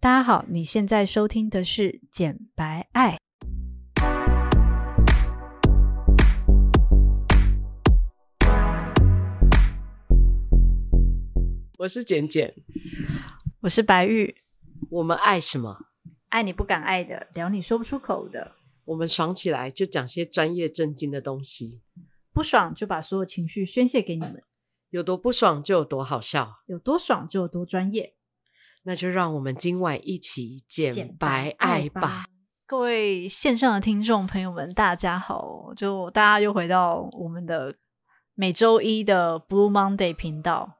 大家好，你现在收听的是《简白爱》。我是简简，我是白玉。我们爱什么？爱你不敢爱的，聊你说不出口的。我们爽起来就讲些专业正经的东西，不爽就把所有情绪宣泄给你们。有多不爽就有多好笑，有多爽就有多专业。那就让我们今晚一起简白爱吧。吧各位线上的听众朋友们，大家好！就大家又回到我们的每周一的 Blue Monday 频道，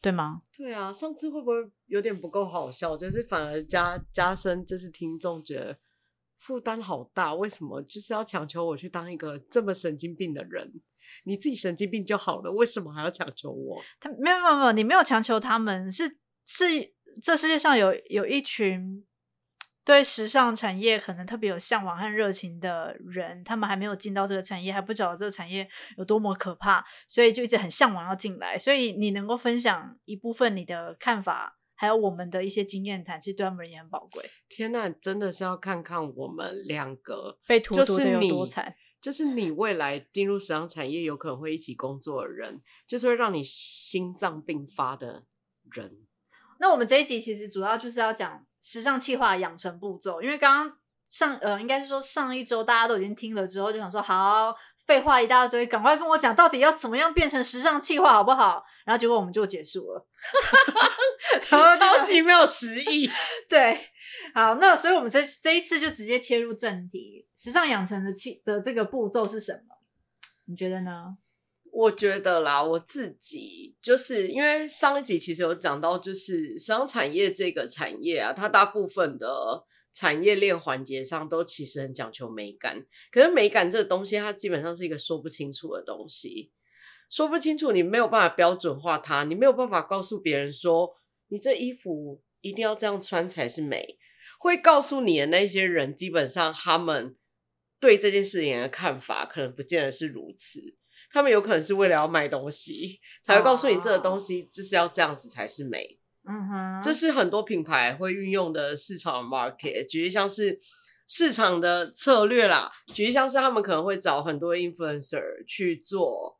对吗？对啊，上次会不会有点不够好笑？就是反而加加深，就是听众觉得负担好大。为什么就是要强求我去当一个这么神经病的人？你自己神经病就好了，为什么还要强求我？他没有没有没有，你没有强求他们，是是这世界上有有一群对时尚产业可能特别有向往和热情的人，他们还没有进到这个产业，还不知道这个产业有多么可怕，所以就一直很向往要进来。所以你能够分享一部分你的看法，还有我们的一些经验谈，其实对他们也很宝贵。天呐，真的是要看看我们两个被荼毒的有多惨。就是你未来进入时尚产业有可能会一起工作的人，就是会让你心脏病发的人。那我们这一集其实主要就是要讲时尚企划养成步骤，因为刚刚上呃，应该是说上一周大家都已经听了之后，就想说好，废话一大堆，赶快跟我讲到底要怎么样变成时尚企划好不好？然后结果我们就结束了，然后超级没有实意。对，好，那所以我们这这一次就直接切入正题，时尚养成的气的这个步骤是什么？你觉得呢？我觉得啦，我自己就是因为上一集其实有讲到，就是时尚产业这个产业啊，它大部分的产业链环节上都其实很讲求美感。可是美感这个东西，它基本上是一个说不清楚的东西，说不清楚，你没有办法标准化它，你没有办法告诉别人说，你这衣服一定要这样穿才是美。会告诉你的那些人，基本上他们对这件事情的看法，可能不见得是如此。他们有可能是为了要卖东西，才会告诉你这个东西就是要这样子才是美。嗯哼，这是很多品牌会运用的市场 market，举例像是市场的策略啦，举例像是他们可能会找很多 influencer 去做，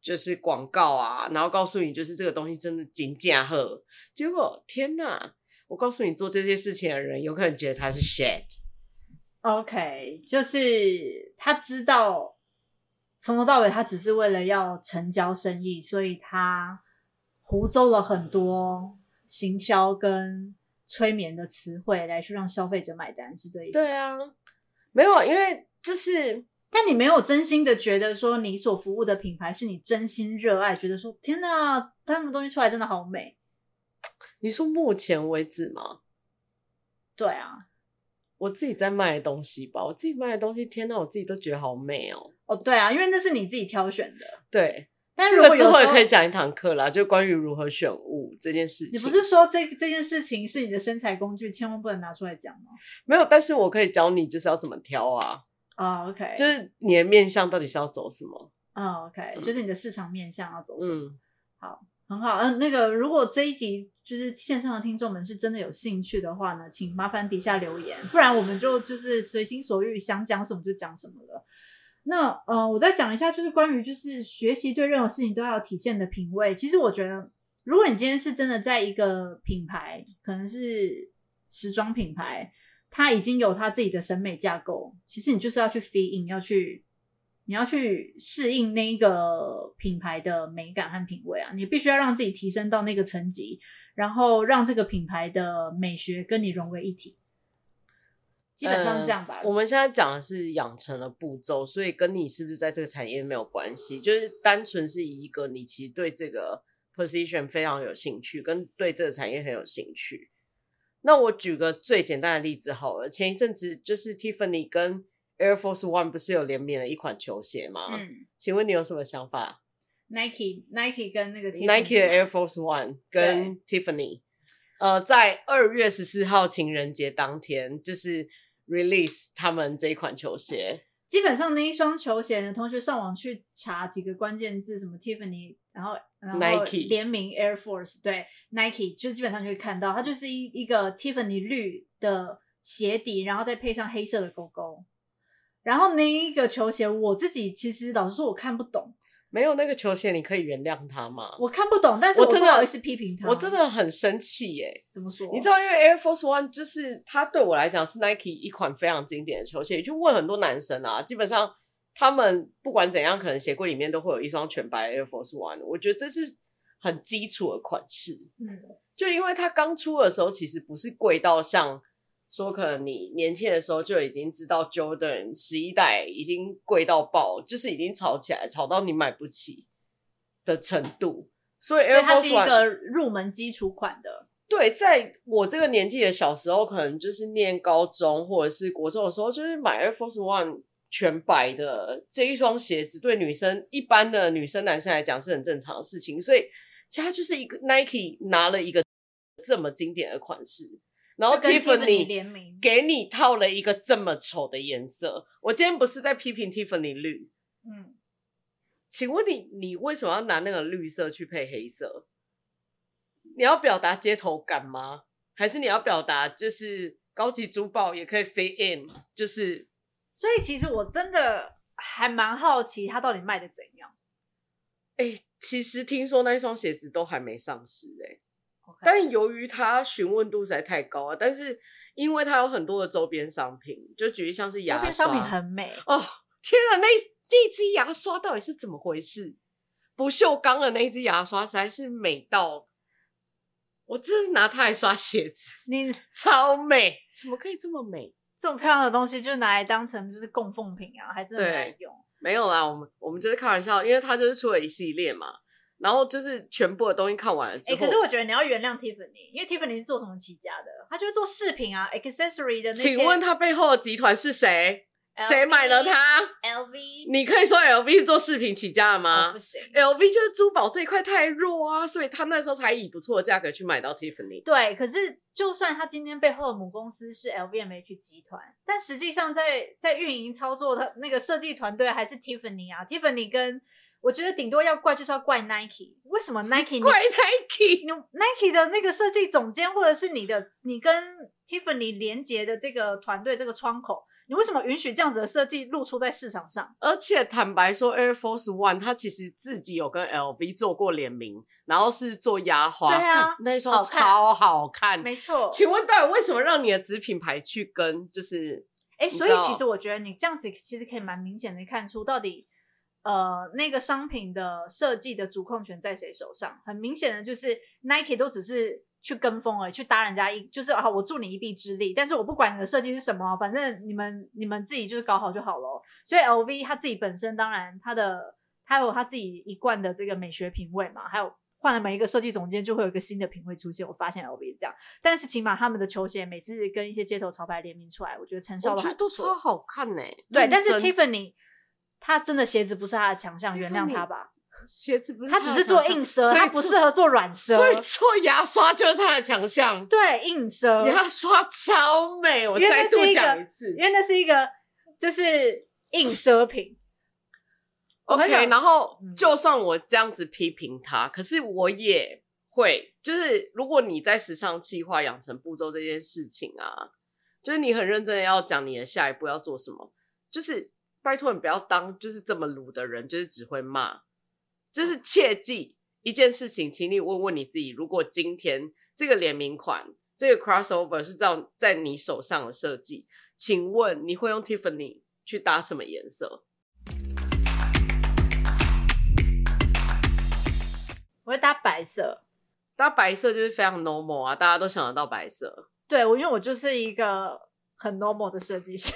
就是广告啊，然后告诉你就是这个东西真的金价赫，结果天哪，我告诉你做这些事情的人，有可能觉得他是 shit。OK，就是他知道。从头到尾，他只是为了要成交生意，所以他胡诌了很多行销跟催眠的词汇来去让消费者买单，是这意思？对啊，没有，因为就是，但你没有真心的觉得说你所服务的品牌是你真心热爱，觉得说天哪，他们东西出来真的好美。你说目前为止吗？对啊。我自己在卖的东西吧，我自己卖的东西，天哪，我自己都觉得好美哦。哦，对啊，因为那是你自己挑选的。对，但是如果有时候，这个之后也可以讲一堂课啦，就关于如何选物这件事情。你不是说这这件事情是你的身材工具，千万不能拿出来讲吗？没有，但是我可以教你，就是要怎么挑啊。啊、oh，OK，就是你的面相到底是要走什么？啊、嗯，就是你的市场面向要走什么？嗯，好。很好，嗯，那个如果这一集就是线上的听众们是真的有兴趣的话呢，请麻烦底下留言，不然我们就就是随心所欲，想讲什么就讲什么了。那呃，我再讲一下，就是关于就是学习对任何事情都要体现的品味。其实我觉得，如果你今天是真的在一个品牌，可能是时装品牌，它已经有它自己的审美架构，其实你就是要去 fit in，要去。你要去适应那一个品牌的美感和品味啊，你必须要让自己提升到那个层级，然后让这个品牌的美学跟你融为一体。基本上这样吧。呃，我们现在讲的是养成的步骤，所以跟你是不是在这个产业没有关系，就是单纯是以一个你其实对这个 position 非常有兴趣，跟对这个产业很有兴趣。那我举个最简单的例子好了，前一阵子就是 Tiffany 跟 Air Force One 不是有联名了一款球鞋吗？嗯，请问你有什么想法？Nike Nike 跟那个 Nike 的 Air Force One 跟 Tiffany，呃，在二月十四号情人节当天，就是 release 他们这一款球鞋。基本上那一双球鞋呢，同学上网去查几个关键字，什么 Tiffany 然后然后联名 Air Force，对 Nike，就基本上就会看到它就是一一个 Tiffany 绿的鞋底，然后再配上黑色的勾勾。然后那一个球鞋，我自己其实老实说，我看不懂。没有那个球鞋，你可以原谅他吗？我看不懂，但是我真的不好意思批评他。我真的很生气耶！怎么说？你知道，因为 Air Force One 就是它对我来讲是 Nike 一款非常经典的球鞋。你去问很多男生啊，基本上他们不管怎样，可能鞋柜里面都会有一双全白 Air Force One。我觉得这是很基础的款式。嗯，就因为它刚出的时候，其实不是贵到像。说可能你年轻的时候就已经知道 Jordan 十一代已经贵到爆，就是已经炒起来，炒到你买不起的程度。所以 Air Force 是一个入门基础款的。对，在我这个年纪的小时候，可能就是念高中或者是国中的时候，就是买 Air Force One 全白的这一双鞋子，对女生一般的女生男生来讲是很正常的事情。所以其实它就是一个 Nike 拿了一个这么经典的款式。然后 Tiffany 联名给你套了一个这么丑的颜色，我今天不是在批评 Tiffany 绿，嗯，请问你你为什么要拿那个绿色去配黑色？你要表达街头感吗？还是你要表达就是高级珠宝也可以 fit in？就是，所以其实我真的还蛮好奇它到底卖的怎样。哎，其实听说那一双鞋子都还没上市哎。但由于它询问度实在太高啊，但是因为它有很多的周边商品，就举例像是牙刷，周边商品很美哦！天啊，那那支牙刷到底是怎么回事？不锈钢的那支牙刷实在是美到，我真是拿它来刷鞋子，你超美，怎么可以这么美？这么漂亮的东西就拿来当成就是供奉品啊，还真的没用。没有啦，我们我们就是开玩笑，因为它就是出了一系列嘛。然后就是全部的东西看完了之后，哎，可是我觉得你要原谅 Tiffany，因为 Tiffany 是做什么起家的？他就是做饰品啊，accessory 的那些。请问他背后的集团是谁?谁买了它？LV。你可以说 LV 是做饰品起家的吗？哦，不行，LV 就是珠宝这一块太弱啊，所以他那时候才以不错的价格去买到 Tiffany。对，可是就算他今天背后的母公司是 LVMH 集团，但实际上在在运营操作的那个设计团队还是 Tiffany 啊，Tiffany 跟。我觉得顶多要怪就是要怪 Nike，为什么 Nike 怪 Nike？你 Nike 的那个设计总监，或者是你的你跟 Tiffany 连接的这个团队这个窗口，你为什么允许这样子的设计露出在市场上？而且坦白说，Air Force One 它其实自己有跟 LV 做过联名，然后是做压花，对啊，那一双超好看，没错。请问到底为什么让你的子品牌去跟？就是哎，所以其实我觉得你这样子其实可以蛮明显的看出到底。呃，那个商品的设计的主控权在谁手上？很明显的就是 Nike 都只是去跟风而已，去搭人家一，就是啊，我助你一臂之力，但是我不管你的设计是什么，反正你们你们自己就是搞好就好了。所以 LV 它自己本身当然它的它有它自己一贯的这个美学品味嘛，还有换了每一个设计总监就会有一个新的品味出现。我发现 LV 这样，但是起码他们的球鞋每次跟一些街头潮牌联名出来，我觉得成效都还都超好看呢。对，但是 Tiffany。他真的鞋子不是他的强项，原谅他吧。鞋子不是他，他只是做硬奢，他不适合做软奢。所以做牙刷就是他的强项。对，硬奢牙刷超美，我再度讲一次，因为那是一个就是硬奢品。OK，然后就算我这样子批评他，可是我也会，就是如果你在时尚计划养成步骤这件事情啊，就是你很认真的要讲你的下一步要做什么，就是。拜托你不要当就是这么鲁的人，就是只会骂，就是切记一件事情，请你问问你自己：如果今天这个联名款、这个 crossover 是在在你手上的设计，请问你会用 Tiffany 去搭什么颜色？我会搭白色，搭白色就是非常 normal 啊，大家都想得到白色。对，我因为我就是一个很 normal 的设计师。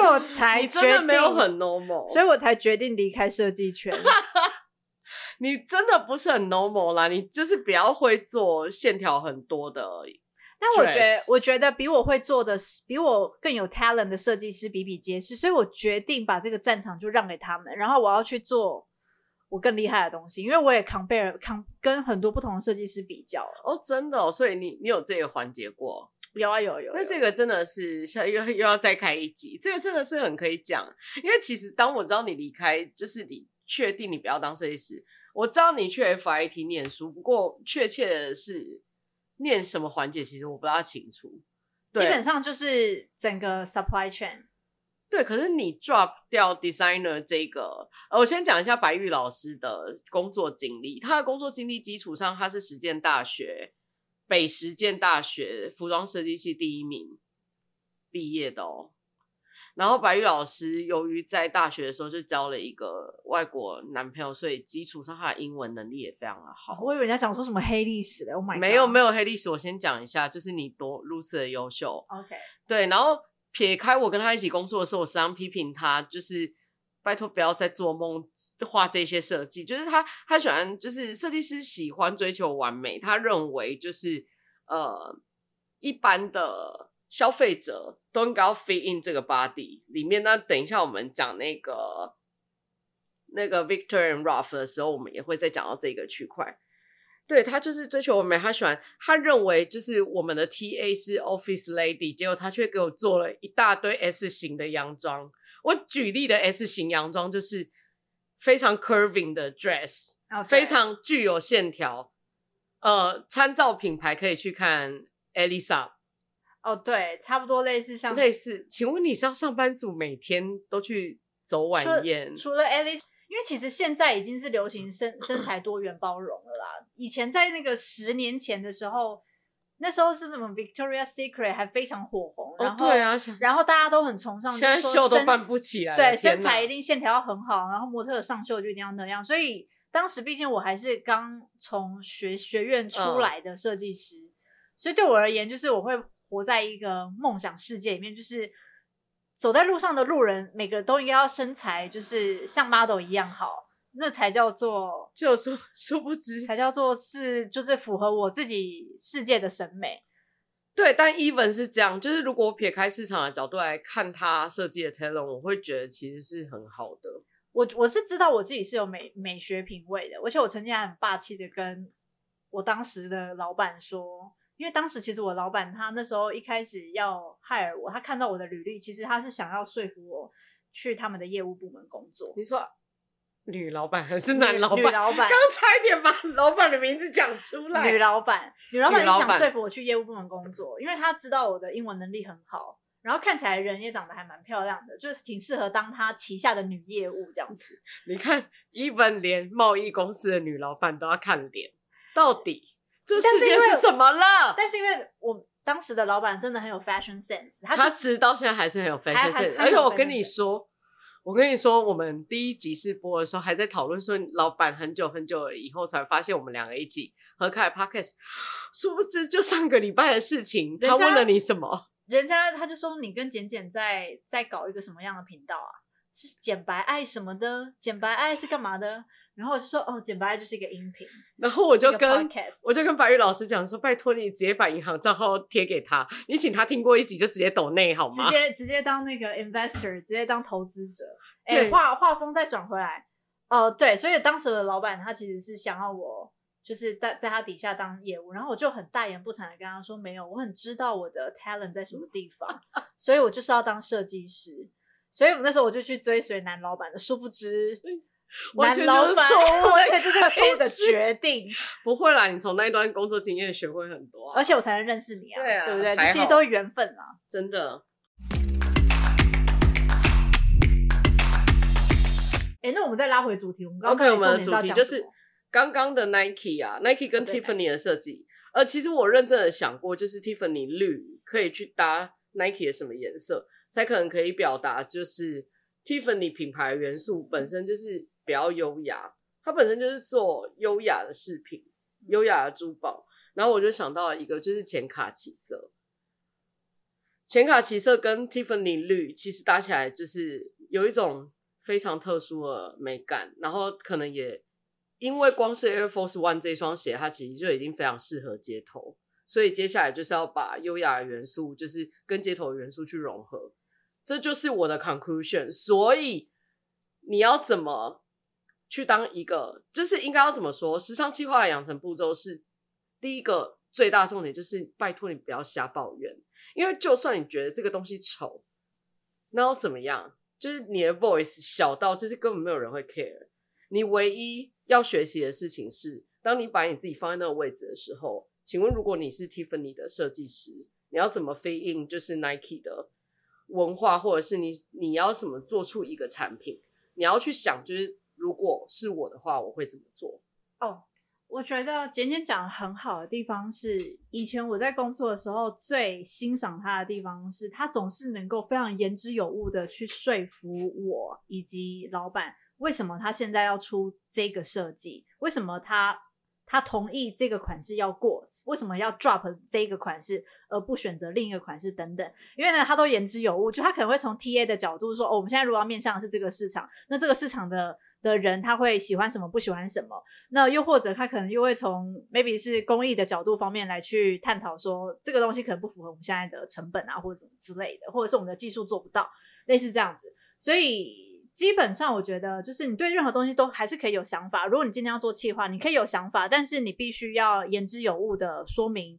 所以我才你真的没有很 normal，所以我才决定离开设计圈。你真的不是很 normal 啦，你就是比较会做线条很多的而已。但我觉得，我觉得比我会做的，比我更有 talent 的设计师比比皆是，所以我决定把这个战场就让给他们，然后我要去做我更厉害的东西，因为我也 compare 跟很多不同的设计师比较哦，真的哦，所以你你有这个环节过。有啊有有，那这个真的是像又又要再开一集，这个真的是很可以讲，因为其实当我知道你离开就是你确定你不要当设计师？我知道你去 FIT 念书，不过确切的是念什么环节，其实我不大清楚。基本上就是整个 supply chain。对，可是你 drop 掉 designer 这个，呃，我先讲一下白玉老师的工作经历。他的工作经历基础上，他是实践大学北实践大学服装设计系第一名毕业的哦。然后白玉老师由于在大学的时候就交了一个外国男朋友，所以基础上他的英文能力也非常的好。我以为人家讲说什么黑历史的，Oh my God，没有没有黑历史。我先讲一下，就是你多如此的优秀。OK，对，然后。撇开我跟他一起工作的时候，我时常批评他，就是拜托不要再做梦画这些设计。就是他，他喜欢，就是设计师喜欢追求完美。他认为，就是呃，一般的消费者都应该要 fit in 这个 body 里面。那等一下我们讲那个那个 Victor and Ralph 的时候，我们也会再讲到这个区块。对，他就是追求完美，他喜欢，他认为就是我们的 TA 是 Office Lady，结果他却给我做了一大堆 S 型的洋装。我举例的 S 型洋装就是非常 curving 的 dress，Okay. 非常具有线条。呃，参照品牌可以去看 Elisa。哦，对，差不多类似像类似。请问你是要上班族每天都去走晚宴？除了 Elisa。因为其实现在已经是流行身身材多元包容了啦。以前在那个十年前的时候，那时候是什么 Victoria's Secret 还非常火红，然后、哦、对啊，然后大家都很崇尚，现在秀都办不起来，对，身材一定线条要很好，然后模特上秀就一定要那样。所以当时毕竟我还是刚从学学院出来的设计师，嗯、所以对我而言，就是我会活在一个梦想世界里面，就是。走在路上的路人，每个都应该要身材就是像 model 一样好，那才叫做就殊殊不知才叫做是就是符合我自己世界的审美。对，但 even 是这样，就是如果我撇开市场的角度来看他设计的 talent，我会觉得其实是很好的。我我是知道我自己是有美美学品味的，而且我曾经还很霸气的跟我当时的老板说。因为当时其实我老板他那时候一开始要 hire 我，他看到我的履历，其实他是想要说服我去他们的业务部门工作。你说女老板还是男老板？女老板，刚差一点把老板的名字讲出来。女老板，女老板是想说服我去业务部门工作，因为他知道我的英文能力很好，然后看起来人也长得还蛮漂亮的，就是挺适合当他旗下的女业务这样子。你看，even 连贸易公司的女老板都要看脸，到底？这世界是怎么了？但是因为我当时的老板真的很有 fashion sense，他他直到现在还是很有 fashion sense。而且我跟你说，我跟你说，我们第一集试播的时候还在讨论说，老板很久很久以后才发现我们两个一起合开 podcast，殊不知就上个礼拜的事情。他问了你什么？人家他就说你跟简简在在搞一个什么样的频道啊？是简白爱什么的？简白爱是干嘛的？然后我就说哦，简白就是一个音频。然后我就跟我就跟白玉老师讲说，拜托你直接把银行账号贴给他，你请他听过一集就直接抖内好吗？直接直接当那个 investor，直接当投资者。哎，画画风再转回来。哦、呃，对，所以当时的老板他其实是想要我就是在在他底下当业务，然后我就很大言不惭的跟他说，没有，我很知道我的 talent 在什么地方，所以我就是要当设计师。所以那时候我就去追随男老板的，殊不知。男老板，对，这是个错误的决定。不会啦，你从那一段工作经验学会很多，啊，而且我才能认识你啊，对啊，对不对？这其实都是缘分啊，真的。哎、欸，那我们再拉回主题，我们刚刚 OK，我们的主题就是刚刚的 Nike 啊，Nike 跟 Tiffany 的设计。呃，其实我认真的想过，就是 Tiffany 绿可以去搭 Nike 的什么颜色，才可能可以表达，就是 Tiffany 品牌元素本身就是。比较优雅，它本身就是做优雅的饰品、优雅的珠宝。然后我就想到了一个，就是浅卡其色。浅卡其色跟 Tiffany 绿其实搭起来就是有一种非常特殊的美感。然后可能也因为光是 Air Force One 这双鞋，它其实就已经非常适合街头。所以接下来就是要把优雅的元素，就是跟街头的元素去融合。这就是我的 conclusion。所以你要怎么？去当一个，就是应该要怎么说？时尚计划的养成步骤是第一个最大重点，就是拜托你不要瞎抱怨，因为就算你觉得这个东西丑，那又怎么样？就是你的 voice 小到就是根本没有人会 care。你唯一要学习的事情是，当你把你自己放在那个位置的时候，请问如果你是 Tiffany 的设计师，你要怎么 f i in 就是 Nike 的文化，或者是你你要怎么做出一个产品？你要去想，就是如果是我的话，我会怎么做？哦。我觉得简简讲的很好的地方是，以前我在工作的时候最欣赏他的地方是，他总是能够非常言之有物的去说服我以及老板，为什么他现在要出这个设计，为什么他他同意这个款式要过，为什么要 drop 这个款式而不选择另一个款式等等，因为呢，他都言之有物，就他可能会从 TA 的角度说，哦，我们现在如果要面向的是这个市场，那这个市场的。的人他会喜欢什么，不喜欢什么，那又或者他可能又会从 maybe 是公益的角度方面来去探讨说，这个东西可能不符合我们现在的成本啊，或者什么之类的，或者是我们的技术做不到，类似这样子。所以基本上我觉得，就是你对任何东西都还是可以有想法。如果你今天要做企划，你可以有想法，但是你必须要言之有物的说明。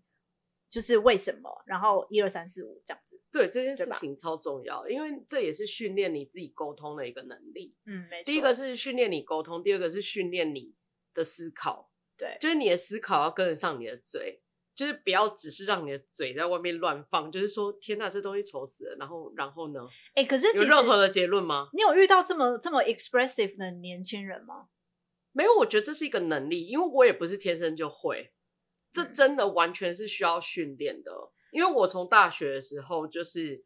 就是为什么，然后一二三四五这样子。对，这件事情超重要，因为这也是训练你自己沟通的一个能力。嗯，没错。第一个是训练你沟通，第二个是训练你的思考。对，就是你的思考要跟得上你的嘴，就是不要只是让你的嘴在外面乱放。就是说，天呐，这东西丑死了。然后，然后呢？哎，可是有任何的结论吗？你有遇到这么这么 expressive 的年轻人吗？没有，我觉得这是一个能力，因为我也不是天生就会。这真的完全是需要训练的，因为我从大学的时候就是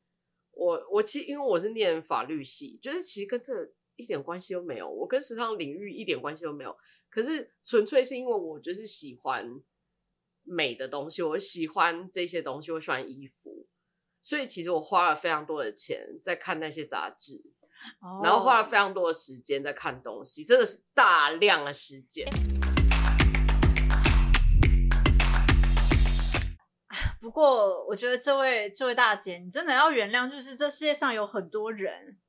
我我其实因为我是念法律系，就是其实跟这一点关系都没有，我跟时尚领域一点关系都没有。可是纯粹是因为我就是喜欢美的东西，我喜欢这些东西，我喜欢衣服，所以其实我花了非常多的钱在看那些杂志，然后花了非常多的时间在看东西，真的是大量的时间。不过，我觉得这位这位大姐，你真的要原谅，就是这世界上有很多人，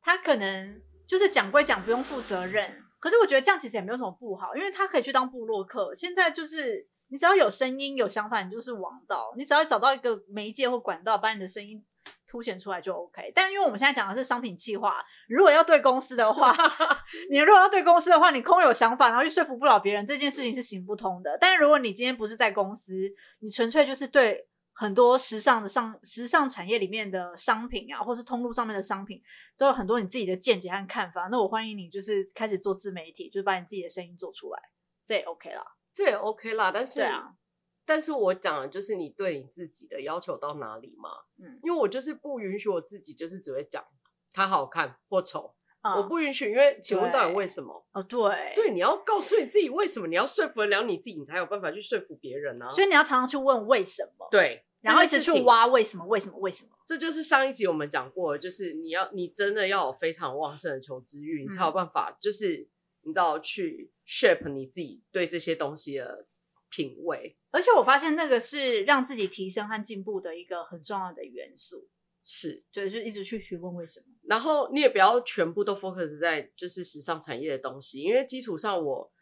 他可能就是讲归讲，不用负责任。可是我觉得这样其实也没有什么不好，因为他可以去当布洛克。现在就是你只要有声音、有想法，你就是王道。你只要找到一个媒介或管道，把你的声音。凸显出来就 OK，但因为我们现在讲的是商品企划，如果要对公司的话，你如果要对公司的话，你空有想法，然后又说服不了别人，这件事情是行不通的。但是如果你今天不是在公司，你纯粹就是对很多时尚的上时尚产业里面的商品啊，或是通路上面的商品，都有很多你自己的见解和看法。那我欢迎你，就是开始做自媒体，就是把你自己的声音做出来，这也 OK 啦，这也 OK 啦。但是啊。但是我讲的就是你对你自己的要求到哪里嘛？嗯，因为我就是不允许我自己就是只会讲它好看或丑，嗯，我不允许。因为请问到底为什么？哦，对，对，你要告诉你自己为什么，你要说服得了你自己，你才有办法去说服别人呢，啊。所以你要常常去问为什么，对，然后一直去挖为什么，为什么，为什么？这就是上一集我们讲过的，就是你要你真的要有非常旺盛的求知欲，你才有办法，就是你知道去 shape 你自己对这些东西的品味。而且我发现那个是让自己提升和进步的一个很重要的元素，是对，就一直去询问为什么。然后你也不要全部都 focus 在就是时尚产业的东西，因为基础上我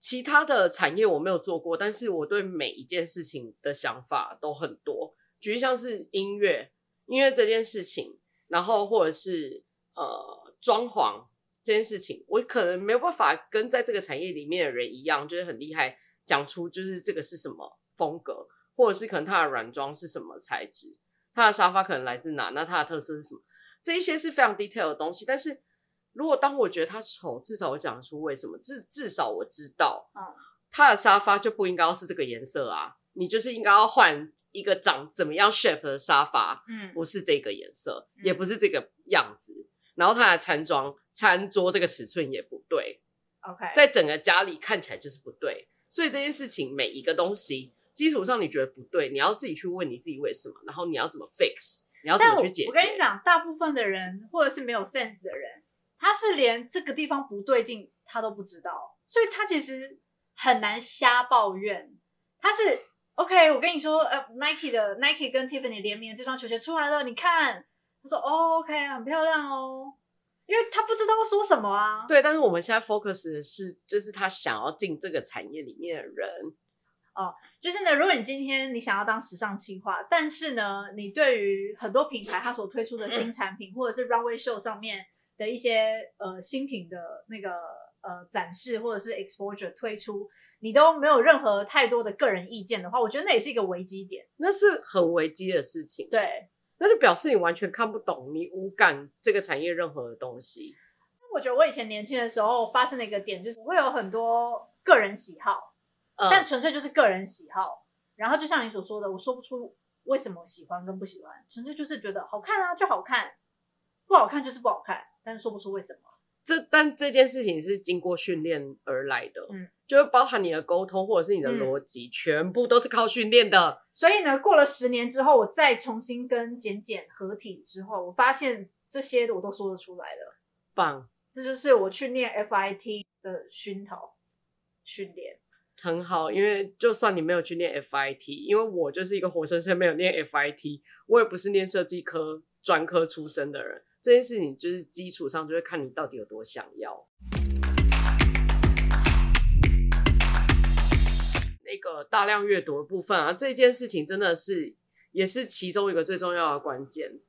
其他的产业我没有做过，但是我对每一件事情的想法都很多。举例像是音乐，音乐这件事情，然后或者是呃装潢这件事情，我可能没有办法跟在这个产业里面的人一样，就是很厉害。讲出就是这个是什么风格，或者是可能它的软装是什么材质，它的沙发可能来自哪，那它的特色是什么？这一些是非常 detail 的东西。但是如果当我觉得它丑，至少我讲出为什么，至至少我知道，它的沙发就不应该要是这个颜色啊，你就是应该要换一个长怎么样 shape 的沙发，嗯，不是这个颜色，也不是这个样子，然后它的餐装餐桌这个尺寸也不对，OK，在整个家里看起来就是不对。所以这件事情，每一个东西基础上你觉得不对，你要自己去问你自己为什么，然后你要怎么 fix，你要怎么去解决。我，我跟你讲，大部分的人或者是没有 sense 的人，他是连这个地方不对劲他都不知道，所以他其实很难瞎抱怨。他是 OK，我跟你说，呃，Nike 的 Nike 跟 Tiffany 联名的这双球鞋出来了，你看，他说，哦，OK，很漂亮哦。因为他不知道说什么啊，对，但是我们现在 focus 的是，就是他想要进这个产业里面的人，哦，就是呢，如果你今天你想要当时尚企划，但是呢，你对于很多品牌它所推出的新产品，嗯、或者是 runway show 上面的一些呃新品的那个呃展示或者是 exposure 推出，你都没有任何太多的个人意见的话，我觉得那也是一个危机点。那是很危机的事情。对，那就表示你完全看不懂，你无感这个产业任何的东西。我觉得我以前年轻的时候发生的一个点，就是我会有很多个人喜好，嗯、但纯粹就是个人喜好。然后就像你所说的，我说不出为什么喜欢跟不喜欢，纯粹就是觉得好看啊就好看，不好看就是不好看，但是说不出为什么。这但这件事情是经过训练而来的，嗯，就会包含你的沟通或者是你的逻辑，嗯、全部都是靠训练的。所以呢，过了十年之后，我再重新跟简简合体之后，我发现这些我都说得出来了。棒。这就是我去念 FIT 的熏陶训练，很好。因为就算你没有去念 FIT，因为我就是一个活生生没有念 FIT，我也不是念设计科专科出身的人。这件事情就是基础上，就会看你到底有多想要。那个大量阅读的部分啊，这件事情真的是也是其中一个最重要的关键，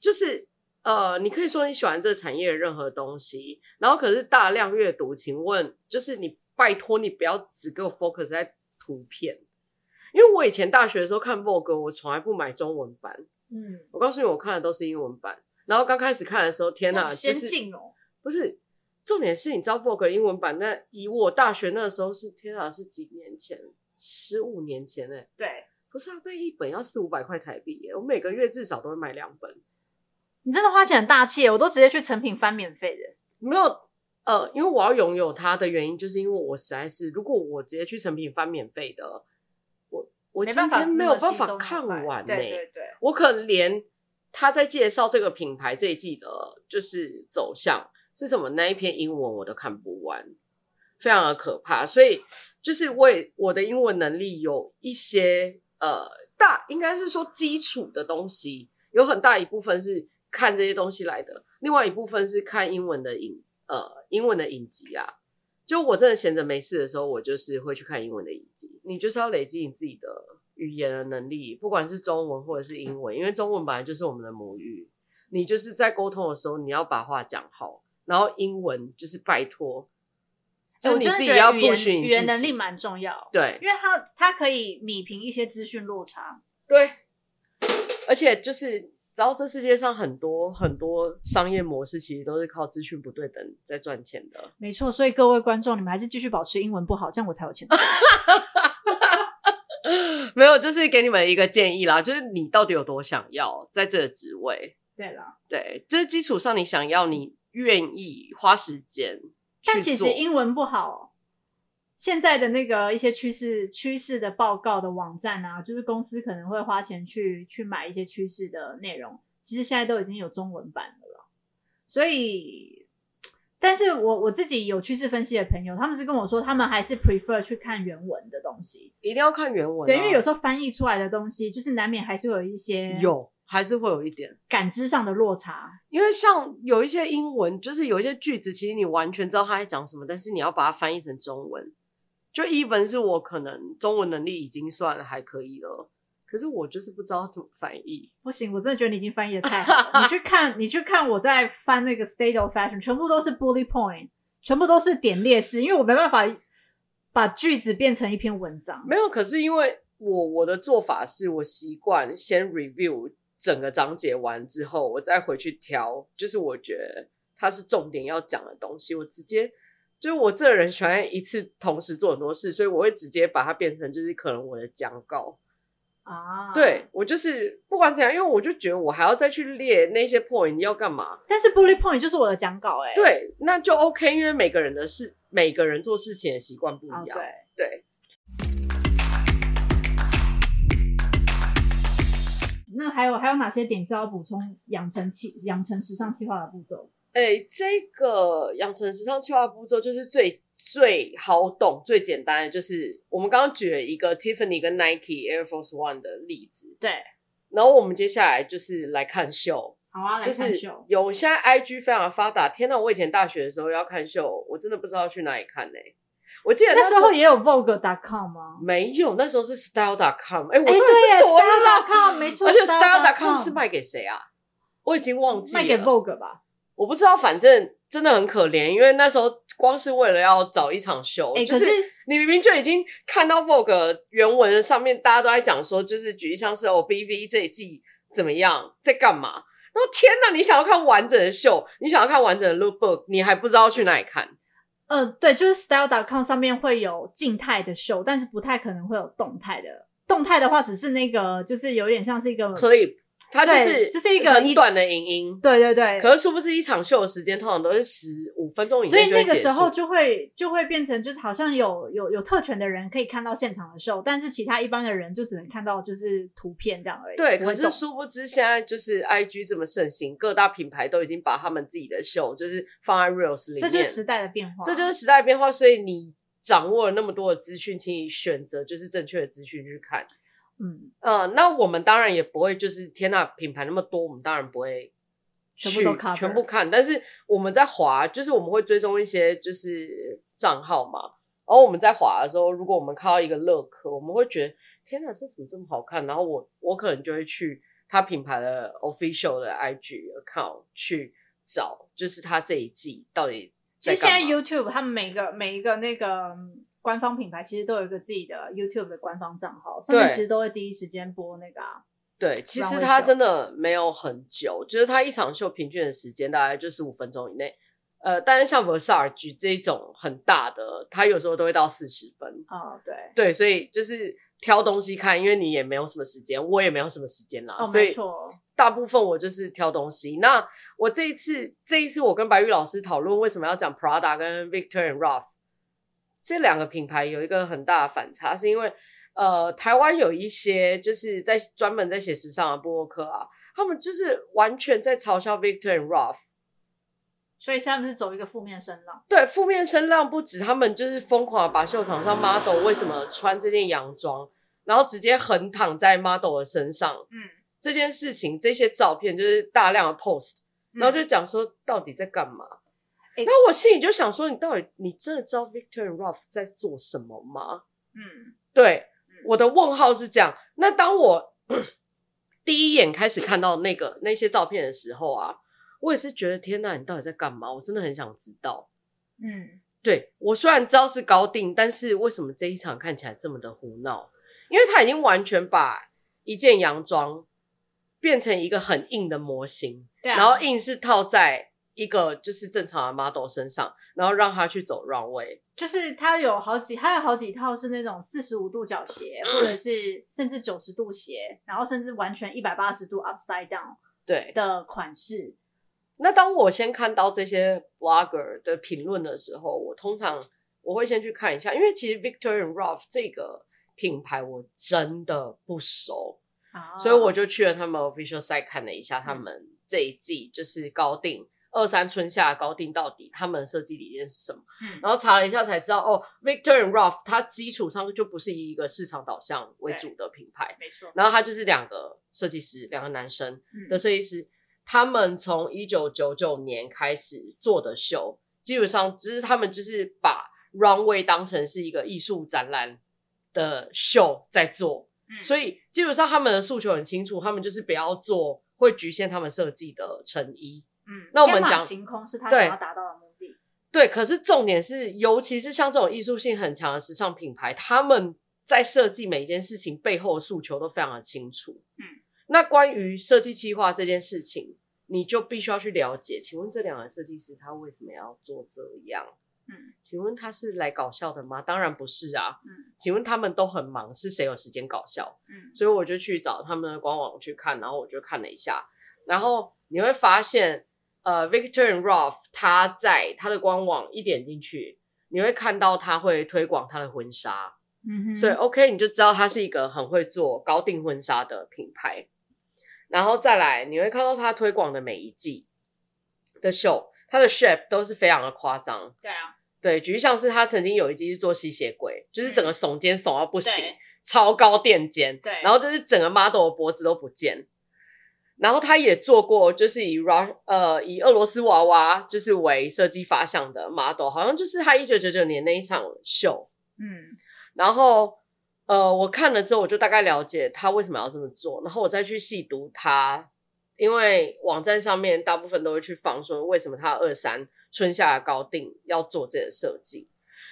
就是。呃，你可以说你喜欢这个产业的任何东西，然后可是大量阅读，请问就是你拜托你不要只给我 focus 在图片，因为我以前大学的时候看 Vogue，我从来不买中文版，嗯，我告诉你，我看的都是英文版，然后刚开始看的时候，天哪，先进哦，不是，重点是你知道 Vogue 英文版，那以我大学那个时候是天哪，是几年前，十五年前哎，对，不是啊，那一本要四五百块台币耶，我每个月至少都会买两本。你真的花钱很大气，我都直接去成品翻免费的。没有，呃，因为我要拥有它的原因，就是因为我实在是，如果我直接去成品翻免费的，我我今天没有办法看完。对对对，我可能连他在介绍这个品牌这一季的，就是走向是什么那一篇英文我都看不完，非常的可怕。所以就是为我的英文能力有一些呃大，应该是说基础的东西，有很大一部分是。看这些东西来的，另外一部分是看英文的影，呃，英文的影集啊。就我真的闲着没事的时候，我就是会去看英文的影集。你就是要累积你自己的语言的能力，不管是中文或者是英文，因为中文本来就是我们的母语。你就是在沟通的时候，你要把话讲好，然后英文就是拜托，就你自己要 push 你，语言能力蛮重要，对，因为它它可以弭平一些资讯落差，对，而且就是。然后这世界上很多很多商业模式，其实都是靠资讯不对等在赚钱的。没错，所以各位观众，你们还是继续保持英文不好，这样我才有钱。没有，就是给你们一个建议啦，就是你到底有多想要在这个职位？对啦，对，就是基础上你想要，你愿意花时间。但其实英文不好，现在的那个一些趋势趋势的报告的网站啊，就是公司可能会花钱去去买一些趋势的内容，其实现在都已经有中文版的了。所以，但是我我自己有趋势分析的朋友，他们是跟我说，他们还是 prefer 去看原文的东西，一定要看原文啊。对，因为有时候翻译出来的东西，就是难免还是会有一些有，还是会有一点感知上的落差。因为像有一些英文，就是有一些句子，其实你完全知道他在讲什么，但是你要把它翻译成中文。就一本是我可能中文能力已经算还可以了，可是我就是不知道怎么翻译。不行，我真的觉得你已经翻译的太好了。你去看，你去看我在翻那个 State of Fashion，全部都是 bullet point，全部都是点列式，因为我没办法把句子变成一篇文章。没有，可是因为我我的做法是我习惯先 review 整个章节完之后，我再回去挑，就是我觉得它是重点要讲的东西，我直接。就是我这个人喜欢一次同时做很多事，所以我会直接把它变成就是可能我的讲稿啊。对，我就是不管怎样，因为我就觉得我还要再去列那些 point 要干嘛。但是 bullet point 就是我的讲稿哎、欸。对，那就 OK，因为每个人的事，每个人做事情的习惯不一样。哦、对对。那还有还有哪些点是要补充养成气养成时尚计划的步骤？哎、欸，这个养成时尚计划步骤就是最最好懂、最简单的，就是我们刚刚举了一个 Tiffany 跟 Nike Air Force One 的例子。对，然后我们接下来就是来看秀。好啊，来看秀。就是有现在 IG 非常的发达。天哪，我以前大学的时候要看秀，我真的不知道去哪里看呢、欸。我记得那时，候也有 Vogue.com 吗？没有，那时候是 Style.com。哎、欸，我说的是 Style.com，没错。而且 Style.com 是卖给谁啊？我已经忘记了。卖给 Vogue 吧。我不知道，反正真的很可怜，因为那时候光是为了要找一场秀，欸、就是你明明就已经看到 Vogue 原文上面大家都在讲说，就是举例像是 O B V 这一季怎么样，在干嘛？然后天哪，你想要看完整的秀，你想要看完整的 Lookbook，你还不知道去哪里看？嗯、呃，对，就是 Style.com 上面会有静态的秀，但是不太可能会有动态的。动态的话，只是那个就是有点像是一个 clip。它就是就是一个很短的影音，对对对。可是殊不知一场秀的时间通常都是十五分钟以内，所以那个时候就会就会变成就是好像有有有特权的人可以看到现场的秀，但是其他一般的人就只能看到就是图片这样而已。对，可是殊不知现在就是 IG 这么盛行，各大品牌都已经把他们自己的秀就是放在 Reels 里面，这就是时代的变化，这就是时代的变化。所以你掌握了那么多的资讯，请你选择就是正确的资讯去看。嗯呃，那我们当然也不会，就是天呐，品牌那么多，我们当然不会全部都看，全部看。但是我们在滑，就是我们会追踪一些就是账号嘛。然后我们在滑的时候，如果我们看到一个 look，我们会觉得天呐，这怎么这么好看？然后我我可能就会去他品牌的 official 的 IG account 去找，就是他这一季到底。其实现在 YouTube 他们每个每一个那个。官方品牌其实都有一个自己的 YouTube 的官方账号，上面其实都会第一时间播那个啊。对，其实它真的没有很久，就是它一场秀平均的时间大概就十五分钟以内。呃，但是像 Versace 这一种很大的，它有时候都会到四十分。哦，对对，所以就是挑东西看，因为你也没有什么时间，我也没有什么时间啦。哦，所以没错。大部分我就是挑东西。那我这一次，这一次我跟白玉老师讨论为什么要讲 Prada 跟 Victor and Rolf。这两个品牌有一个很大的反差，是因为呃，台湾有一些就是在专门在写时尚的部落客啊，他们就是完全在嘲笑 Victor and Rolf，所以他们是走一个负面声浪。对，负面声浪不止，他们就是疯狂的把秀场上 model 为什么穿这件洋装，然后直接横躺在 model 的身上，嗯，这件事情这些照片就是大量的 post，然后就讲说到底在干嘛？那我心里就想说，你到底你真的知道 Victor and Rolf 在做什么吗？嗯，对，我的问号是这样。那当我 第一眼开始看到那个那些照片的时候啊，我也是觉得天呐，你到底在干嘛？我真的很想知道。嗯，对，我虽然知道是高定，但是为什么这一场看起来这么的胡闹？因为他已经完全把一件洋装变成一个很硬的模型，对啊，然后硬是套在。一个就是正常的 model 身上，然后让他去走 runway，就是他有好几，他有好几套是那种四十五度角鞋，或者是甚至九十度鞋，然后甚至完全一百八十度 upside down 对的款式。那当我先看到这些 blogger 的评论的时候，我通常我会先去看一下，因为其实 Victor and Ralph 这个品牌我真的不熟，啊，所以我就去了他们 official site 看了一下他们这一季就是高定。二三春夏高定到底他们的设计理念是什么？嗯，然后查了一下才知道，哦，Victor and Rolf 它基础上就不是以一个市场导向为主的品牌，没错。然后它就是两个设计师，两个男生的设计师，嗯、他们从一九九九年开始做的秀，基本上只是他们就是把 runway 当成是一个艺术展览的秀在做，嗯，所以基本上他们的诉求很清楚，他们就是不要做会局限他们设计的成衣。嗯，那我们讲行空是他想要达到的目的。对，对，可是重点是，尤其是像这种艺术性很强的时尚品牌，他们在设计每一件事情背后的诉求都非常的清楚。嗯，那关于设计计划这件事情，你就必须要去了解。请问这两个设计师他为什么要做这样？嗯，请问他是来搞笑的吗？当然不是啊。嗯，请问他们都很忙，是谁有时间搞笑？嗯，所以我就去找他们的官网去看，然后我就看了一下，然后你会发现。呃，Victor and Rolf，他在他的官网一点进去，你会看到他会推广他的婚纱，嗯哼，所以 OK，你就知道他是一个很会做高定婚纱的品牌。然后再来，你会看到他推广的每一季的秀，他的 shape 都是非常的夸张。对啊，对，举例像是他曾经有一季是做吸血鬼，就是整个耸肩耸到不行，超高垫肩，对，然后就是整个 model 的脖子都不见。然后他也做过，就是以 Ru 呃以俄罗斯娃娃就是为设计发想的 model，好像就是他一九九九年那一场秀。嗯，然后呃我看了之后，我就大概了解他为什么要这么做。然后我再去细读他，因为网站上面大部分都会去放说为什么他二三春夏高定要做这个设计。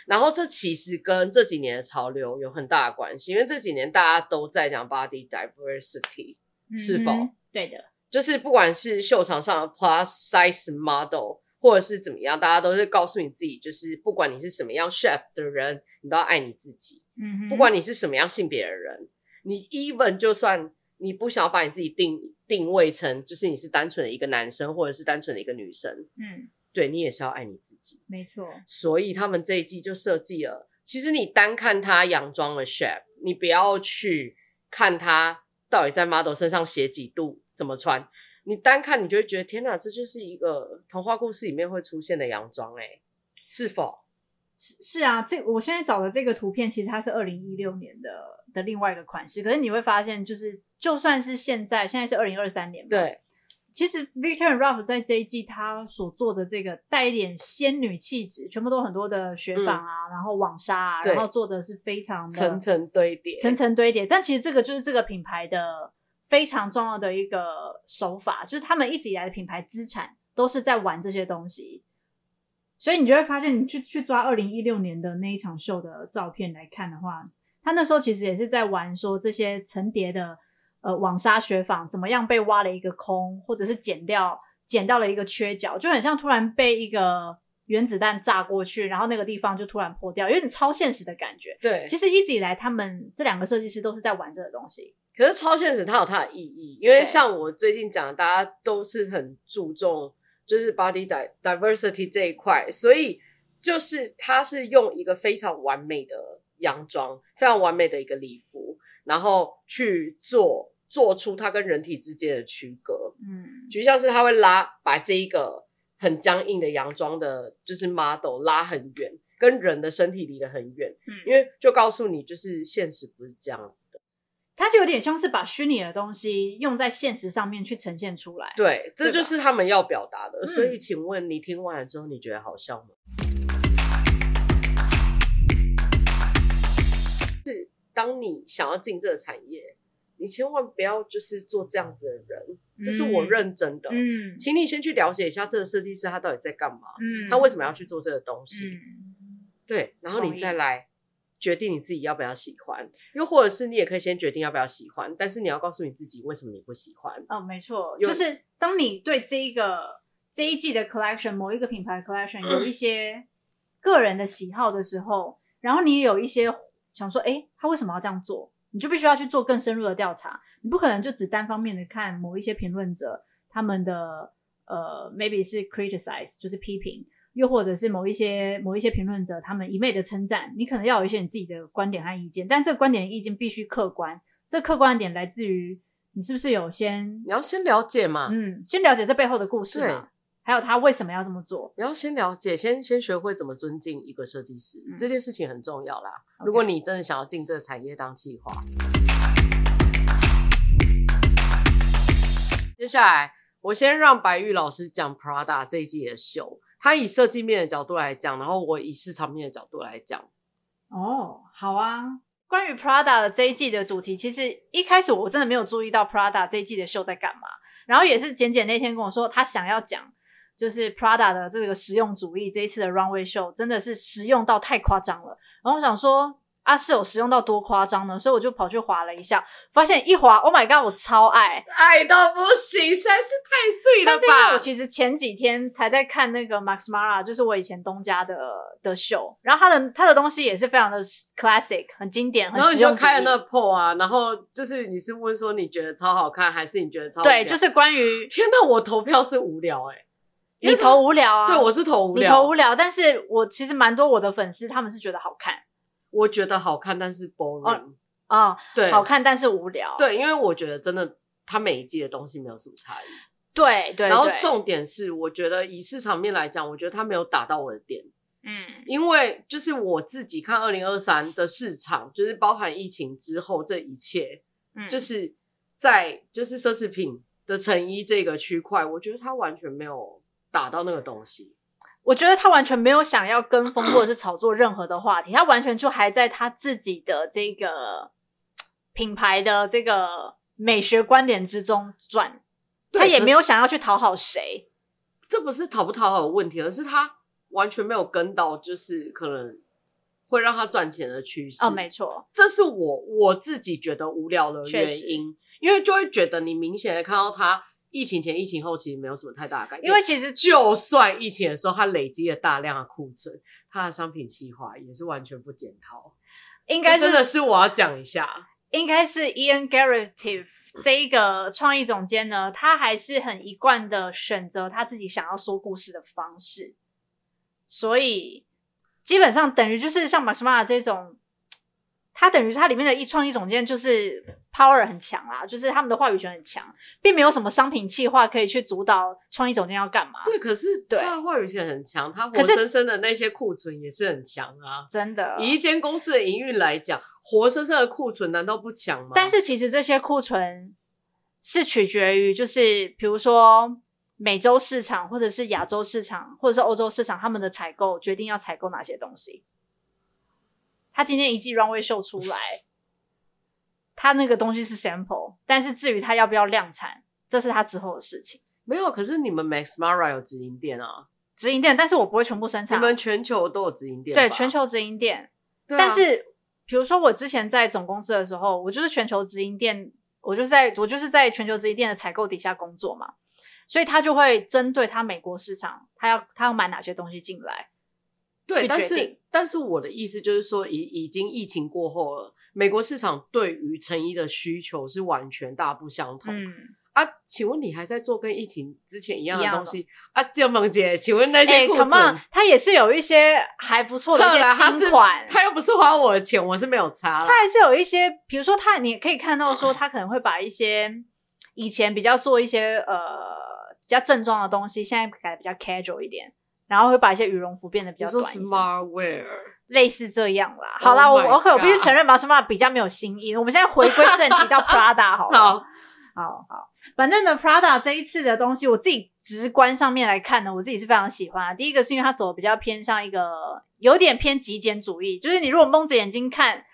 然后这其实跟这几年的潮流有很大的关系，因为这几年大家都在讲 body diversity，是否？嗯、对的，就是不管是秀场上的 plus size model，或者是怎么样，大家都是告诉你自己，就是不管你是什么样 shape 的人，你都要爱你自己。嗯哼，不管你是什么样性别的人，你 even 就算你不想要把你自己定定位成，就是你是单纯的一个男生，或者是单纯的一个女生，嗯。对，你也是要爱你自己，没错。所以他们这一季就设计了，其实你单看他洋装的 shape，你不要去看他到底在 model 身上斜几度怎么穿，你单看你就会觉得天哪，这就是一个童话故事里面会出现的洋装哎，是否？是是啊，这我现在找的这个图片，其实它是二零一六年的的另外一个款式，可是你会发现，就是就算是现在，现在是二零二三年，对。其实 Victor and Rolf 在这一季他所做的这个带一点仙女气质，全部都很多的雪纺啊，嗯、然后网纱啊，然后做的是非常的层层堆叠，层层堆叠。但其实这个就是这个品牌的非常重要的一个手法，就是他们一直以来的品牌资产都是在玩这些东西。所以你就会发现，你去去抓二零一六年的那一场秀的照片来看的话，他那时候其实也是在玩说这些层叠的。呃，网纱雪纺怎么样被挖了一个空，或者是剪掉，剪掉了一个缺角，就很像突然被一个原子弹炸过去，然后那个地方就突然破掉，有点超现实的感觉。对，其实一直以来，他们这两个设计师都是在玩这个东西。可是超现实它有它的意义，因为像我最近讲的，大家都是很注重就是 body diversity 这一块，所以就是它是用一个非常完美的洋装，非常完美的一个礼服，然后去做。做出它跟人体之间的区隔，嗯，就像是它会拉把这一个很僵硬的洋装的，就是 model 拉很远，跟人的身体离得很远，嗯，因为就告诉你，就是现实不是这样子的，它就有点像是把虚拟的东西用在现实上面去呈现出来，对，这就是他们要表达的。所以，请问你听完了之后，你觉得好笑吗？是当你想要进这个产业。你千万不要就是做这样子的人，这是我认真的。嗯，请你先去了解一下这个设计师他到底在干嘛，嗯，他为什么要去做这个东西，嗯，对，然后你再来决定你自己要不要喜欢，又或者是你也可以先决定要不要喜欢，但是你要告诉你自己为什么你不喜欢。哦，没错，就是当你对这一个这一季的 collection 某一个品牌 collection 有一些个人的喜好的时候，嗯，然后你也有一些想说，诶，他为什么要这样做？你就必须要去做更深入的调查，你不可能就只单方面的看某一些评论者他们的呃，maybe 是 criticize 就是批评，又或者是某一些某一些评论者他们一昧的称赞，你可能要有一些你自己的观点和意见，但这个观点意见必须客观，这客观点来自于你是不是有先你要先了解嘛，嗯，先了解这背后的故事嘛。还有他为什么要这么做？你要先了解，先先学会怎么尊敬一个设计师，嗯，这件事情很重要啦。如果你真的想要进这个产业当企划，接下来我先让白玉老师讲 Prada 这一季的秀，他以设计面的角度来讲，然后我以市场面的角度来讲。哦，好啊。关于 Prada 的这一季的主题，其实一开始我真的没有注意到 Prada 这一季的秀在干嘛，然后也是简简那天跟我说他想要讲。就是 Prada 的这个实用主义，这一次的 Runway Show 真的是实用到太夸张了。然后我想说，啊，是有实用到多夸张呢？所以我就跑去划了一下，发现一划，Oh my god，我超爱，爱到不行，实在是太碎了吧！但是因为我其实前几天才在看那个 Max Mara，就是我以前东家的的秀，然后他的他的东西也是非常的 classic，很经典，很实用。然后你就开了那个 poll 啊，然后就是你是问说你觉得超好看，还是你觉得超对？就是关于天哪，我投票是无聊哎、欸。你投无聊啊？对，我是投无聊。你投无聊，但是我其实蛮多我的粉丝他们是觉得好看。我觉得好看，但是 boring。哦，哦对，好看但是无聊。对，因为我觉得真的，它每一季的东西没有什么差异。对对。然后重点是，我觉得以市场面来讲，我觉得它没有打到我的点。嗯。因为就是我自己看二零二三的市场，就是包含疫情之后这一切，嗯，就是在就是奢侈品的成衣这个区块，我觉得它完全没有。打到那个东西，我觉得他完全没有想要跟风或者是炒作任何的话题，他完全就还在他自己的这个品牌的这个美学观点之中转，他也没有想要去讨好谁。这不是讨不讨好的问题，而是他完全没有跟到，就是可能会让他赚钱的趋势。哦，没错，这是我我自己觉得无聊的原因，因为就会觉得你明显的看到他疫情前、疫情后其实没有什么太大的改变。因为其实就算疫情的时候它累积了大量的库存，它的商品计划也是完全不检讨。应该真的是我要讲一下，应该是 Ian Garrett 这一个创意总监呢，他还是很一贯的选择他自己想要说故事的方式，所以基本上等于就是像 Maximara 这种。他等于它里面的一创意总监就是 power 很强啦，就是他们的话语权很强，并没有什么商品企划可以去主导创意总监要干嘛。对，可是他的话语权很强，他活生生的那些库存也是很强啊。真的，以一间公司的营运来讲，活生生的库存难道不强吗？但是其实这些库存是取决于，就是比如说美洲市场，或者是亚洲市场，或者是欧洲市场，他们的采购决定要采购哪些东西。他今天一季 runway 秀出来，他那个东西是 sample，但是至于他要不要量产，这是他之后的事情。没有，可是你们 Maximara 有直营店啊，直营店，但是我不会全部生产。你们全球都有直营店？对，全球直营店。啊、但是，比如说我之前在总公司的时候，我就是全球直营店，我就是在我就是在全球直营店的采购底下工作嘛，所以他就会针对他美国市场，他要他要买哪些东西进来。对，但是但是我的意思就是说，已已经疫情过后了，美国市场对于成衣的需求是完全大不相同。嗯啊，请问你还在做跟疫情之前一样的东西啊？建萌姐，请问那些库存，欸、他也是有一些还不错的一 些新款，他又不是花我的钱，我是没有差了。他还是有一些，比如说他，你可以看到说，他可能会把一些以前比较做一些呃比较正装的东西，现在改的比较 casual 一点。然后会把一些羽绒服变得比较短一些，Smart Wear 类似这样啦。好啦，我 OK，我必须承认，Maximara 比较没有新意。我们现在回归正题，到 Prada 好了。好，好，好。反正呢，Prada 这一次的东西，我自己直观上面来看呢，我自己是非常喜欢啊。第一个是因为它走的比较偏向一个有点偏极简主义，就是你如果蒙着眼睛看，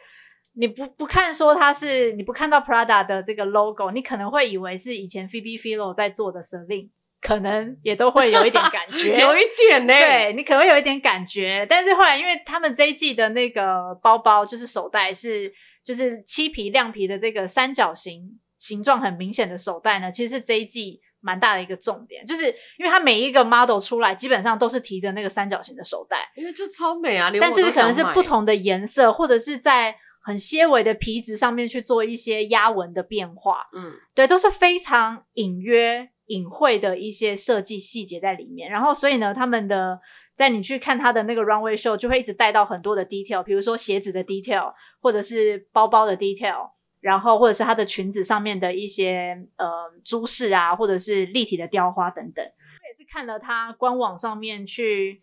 你不不看说它是，你不看到 Prada 的这个 logo，你可能会以为是以前 Phoebe Philo 在做的 Celine。可能也都会有一点感觉，有一点呢、欸。对，你可能会有一点感觉，但是后来因为他们这一季的那个包包就是手袋是就是漆皮亮皮的这个三角形形状很明显的手袋呢，其实是这一季蛮大的一个重点，就是因为它每一个 model 出来基本上都是提着那个三角形的手袋，因为就超美啊，但是可能是不同的颜色或者是在很些微的皮质上面去做一些压纹的变化，嗯，对，都是非常隐约。隐晦的一些设计细节在里面，然后所以呢，他们的在你去看他的那个 runway show，就会一直带到很多的 detail，比如说鞋子的 detail，或者是包包的 detail，然后或者是他的裙子上面的一些呃珠饰啊，或者是立体的雕花等等。我也是看了他官网上面去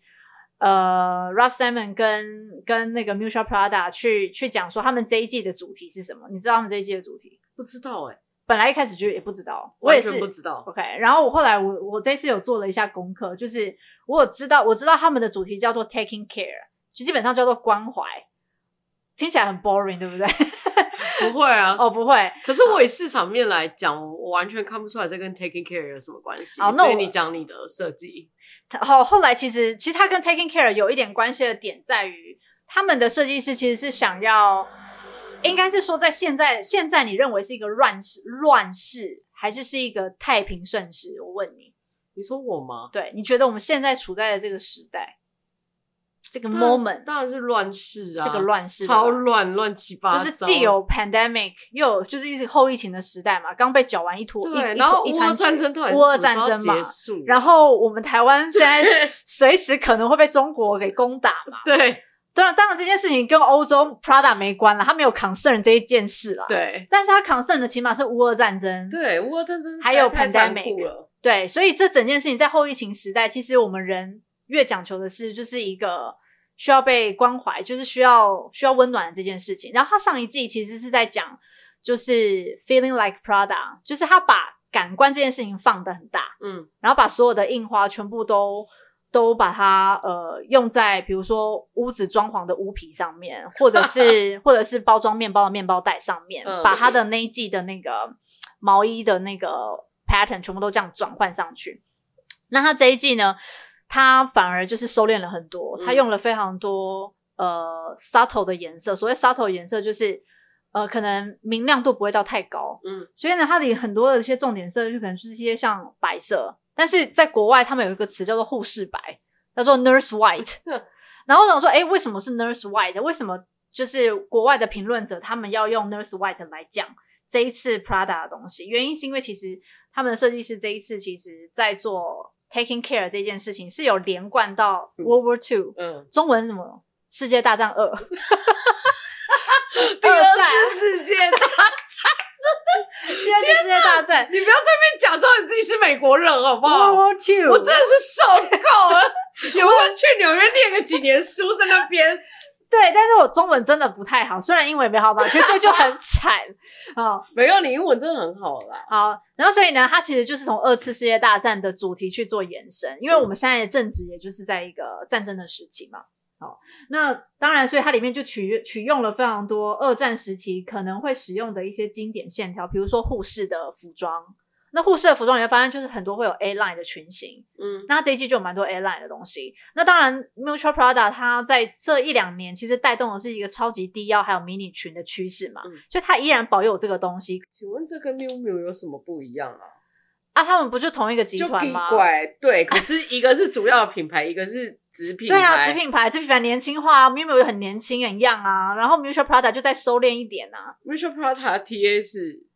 呃 Raf Simons 跟跟那个 Miuccia Prada 去去讲说他们这一季的主题是什么？你知道他们这一季的主题？不知道哎、本来一开始就也不知道，我也是不知道。OK，然后我后来我我这次有做了一下功课，就是我有知道我知道他们的主题叫做 Taking Care，就基本上叫做关怀，听起来很 boring，对不对？不会啊，哦不会。可是我以市场面来讲，我完全看不出来这跟 Taking Care 有什么关系。好，那你讲你的设计。好，后来其实其实它跟 Taking Care 有一点关系的点在于，他们的设计师其实是想要。应该是说，在现在，现在你认为是一个乱世，乱世还是是一个太平盛世？我问你，你说我吗？对，你觉得我们现在处在的这个时代，这个 moment 当然是乱世啊，是个乱世，超乱，乱七八糟，就是既有 pandemic，又有就是一直后疫情的时代嘛，刚被搅完一坨，对，一然后乌俄战争突然乌俄战争嘛，结束，然后我们台湾现在 随时可能会被中国给攻打嘛，对。当然，当然，这件事情跟欧洲 Prada 没关了，他没有 concern 这一件事了。对，但是他 concern 的起码是乌俄战争。对，乌俄战争还有 pandemic。对，所以这整件事情在后疫情时代，其实我们人越讲求的是，就是一个需要被关怀，就是需要需要温暖的这件事情。然后他上一季其实是在讲，就是 feeling like Prada，就是他把感官这件事情放得很大，嗯，然后把所有的印花全部都。都把它呃用在比如说屋子装潢的屋皮上面，或者是 或者是包装面包的面包袋上面，嗯、把它的那一季的那个毛衣的那个 pattern 全部都这样转换上去。那它这一季呢，它反而就是收敛了很多，它用了非常多、嗯、呃 subtle 的颜色。所谓 subtle 颜色，就是呃可能明亮度不会到太高，嗯，所以呢，它的很多的一些重点色就可能就是一些像白色，但是在国外他们有一个词叫做护士白，叫做 nurse white。然后我想说，哎，为什么是 nurse white？为什么就是国外的评论者他们要用 nurse white 来讲这一次 Prada 的东西？原因是因为其实他们的设计师这一次其实在做。Taking care 这件事情是有连贯到 World War Two，嗯，中文是什么？世界大战二，第二次世界大战，第二次世界大战，你不要在那边假装你自己是美国人好不好？World Two，我真的是受够了，有没有去纽约念个几年书在那边？对，但是我中文真的不太好，虽然英文也没好到去，所以就很惨啊。没有，你英文真的很好啦。好，然后所以呢，它其实就是从二次世界大战的主题去做延伸，因为我们现在的政治也就是在一个战争的时期嘛。好，那当然，所以它里面就取取用了非常多二战时期可能会使用的一些经典线条，比如说护士的服装。那护士的服装你会发现，就是很多会有 A line 的裙型，嗯，那它这一季就有蛮多 A line 的东西。那当然，Mutual Prada 它在这一两年其实带动的是一个超级低腰还有迷你裙的趋势嘛，嗯，所以它依然保有这个东西。请问这跟 Miu Miu 有什么不一样啊？啊，他们不就同一个集团吗？怪，对，可是一个是主要的品牌，一个是子品牌。对啊，子品牌，子品牌年轻化，Miu Miu 很年轻很 young 啊，然后 Mutual Prada 就再收敛一点啊。Mutual Prada 的 TA 是。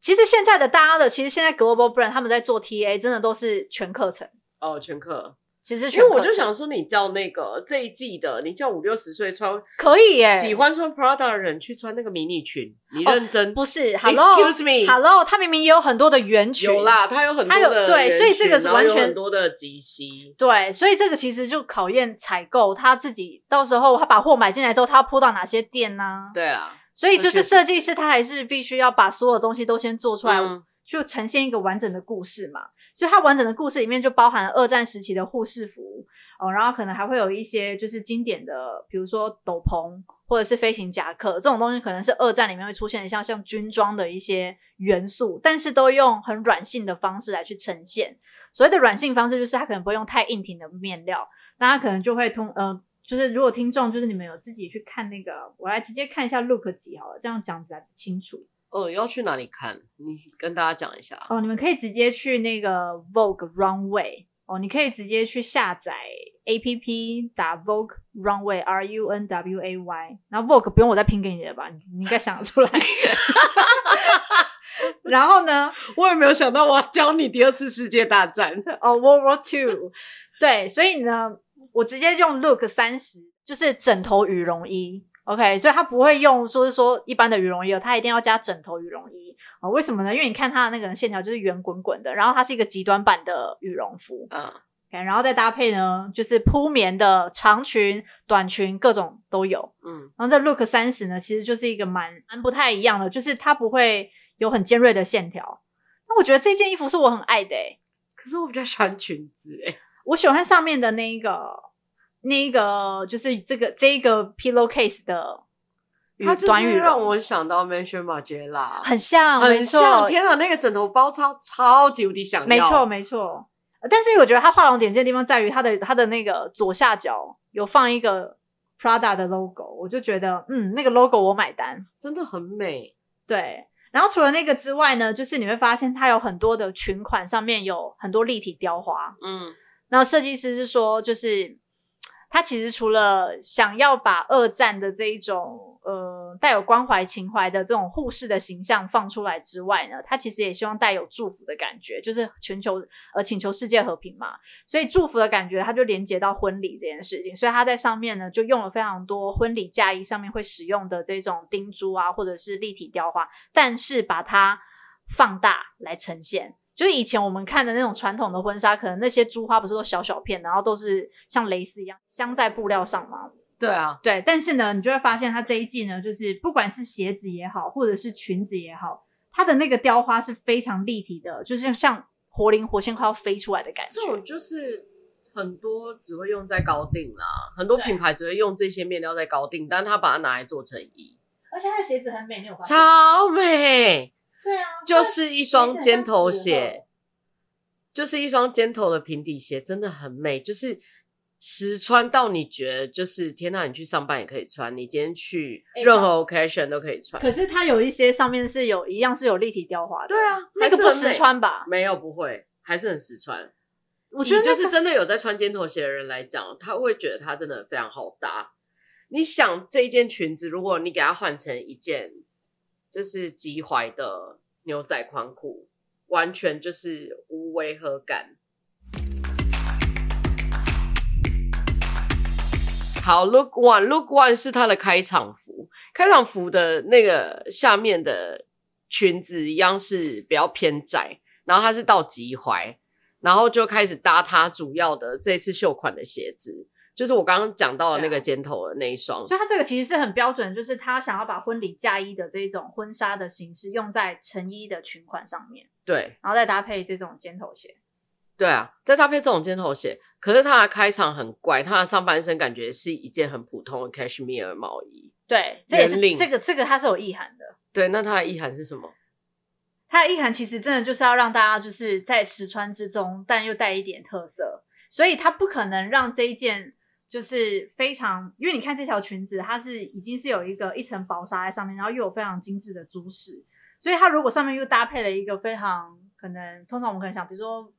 其实现在的大家的，其实现在 Global Brand 他们在做 TA，真的都是全课程哦，全课。其实因为我就想说，你叫那个这一季的，你叫五六十岁穿可以耶，喜欢穿 Prada 的人去穿那个迷你裙，你认真？哦、不是，Hello，Excuse me，Hello，它明明也有很多的圆裙，有啦，它有很多的对，所以这个是完全很多的及膝，对，所以这个其实就考验采购他自己，到时候他把货买进来之后，他要铺到哪些店呢、啊？对啊。所以就是设计师，他还是必须要把所有东西都先做出来，就呈现一个完整的故事嘛。所以它完整的故事里面就包含了二战时期的护士服哦，然后可能还会有一些就是经典的，比如说斗篷或者是飞行夹克这种东西，可能是二战里面会出现的，像像军装的一些元素，但是都用很软性的方式来去呈现。所谓的软性方式，就是它可能不会用太硬挺的面料，那它可能就会通呃。就是如果听众就是你们有自己去看那个，我来直接看一下 look 几好了，这样讲起来清楚。哦，要去哪里看？你跟大家讲一下。哦，你们可以直接去那个 Vogue Runway 哦，你可以直接去下载 APP 打 Vogue Runway R U N W A Y，然后 Vogue 不用我再拼给你了吧？你应该想得出来。然后呢，我也没有想到我要教你第二次世界大战哦，World War Two。对，所以呢。我直接用 Look 三十，就是枕头羽绒衣，OK，所以它不会用说是说一般的羽绒衣，它一定要加枕头羽绒衣啊？为什么呢？因为你看它的那个线条就是圆滚滚的，然后它是一个极端版的羽绒服，嗯，OK，然后再搭配呢，就是铺棉的长裙、短裙，各种都有，嗯，然后这 Look 三十呢，其实就是一个蛮蛮不太一样的，就是它不会有很尖锐的线条。那我觉得这件衣服是我很爱的，欸，可是我比较喜欢裙子，欸，我喜欢上面的那一个，那一个就是这个这一个 pillowcase 的它就是让我想到 Maison Margiela，很像，很像。天哪，那个枕头包超超级无敌想要，没错没错。但是我觉得它画龙点睛的地方在于它的它的那个左下角有放一个 Prada 的 logo，我就觉得嗯，那个 logo 我买单，真的很美。对，然后除了那个之外呢，就是你会发现它有很多的裙款上面有很多立体雕花，嗯。那设计师是说，就是他其实除了想要把二战的这一种呃带有关怀情怀的这种护士的形象放出来之外呢，他其实也希望带有祝福的感觉，就是全球呃请求世界和平嘛，所以祝福的感觉他就连接到婚礼这件事情，所以他在上面呢就用了非常多婚礼嫁衣上面会使用的这种钉珠啊，或者是立体雕花，但是把它放大来呈现。就是以前我们看的那种传统的婚纱，可能那些珠花不是都小小片，然后都是像蕾丝一样镶在布料上吗？对啊，对。但是呢，你就会发现它这一季呢，就是不管是鞋子也好，或者是裙子也好，它的那个雕花是非常立体的，就是像活灵活现快要飞出来的感觉。这种就是很多只会用在高定啦，很多品牌只会用这些面料在高定，但他把它拿来做成衣，而且它的鞋子很美，你有发现？超美。对啊，就是一双尖头鞋，就是一双尖头的平底鞋，真的很美，就是。实穿到你觉得就是天呐，你去上班也可以穿，你今天去任何 occasion 都可以穿。可是它有一些上面是有一样是有立体雕花的，对啊，那个不实穿吧？没有，不会，还是很实穿。我觉得就是真的有在穿尖头鞋的人来讲，他会觉得它真的非常好搭。你想这一件裙子，如果你给它换成一件就是及踝的牛仔宽裤，完全就是无违和感。好，Look One，Look One 是它的开场服，开场服的那个下面的裙子一样是比较偏窄，然后它是到及踝，然后就开始搭它主要的这次秀款的鞋子，就是我刚刚讲到的那个尖头的那一双。所以它这个其实是很标准，就是他想要把婚礼嫁衣的这种婚纱的形式用在成衣的裙款上面，对，然后再搭配这种尖头鞋。对啊，再搭配这种尖头鞋，可是它的开场很怪，它的上半身感觉是一件很普通的 cashmere 毛衣。对，这也是这个这个它是有意涵的。对，那它的意涵是什么？它的意涵其实真的就是要让大家就是在实穿之中，但又带一点特色，所以它不可能让这一件就是非常，因为你看这条裙子，它是已经是有一个一层薄纱在上面，然后又有非常精致的珠饰，所以它如果上面又搭配了一个非常可能，通常我们可能想，比如说。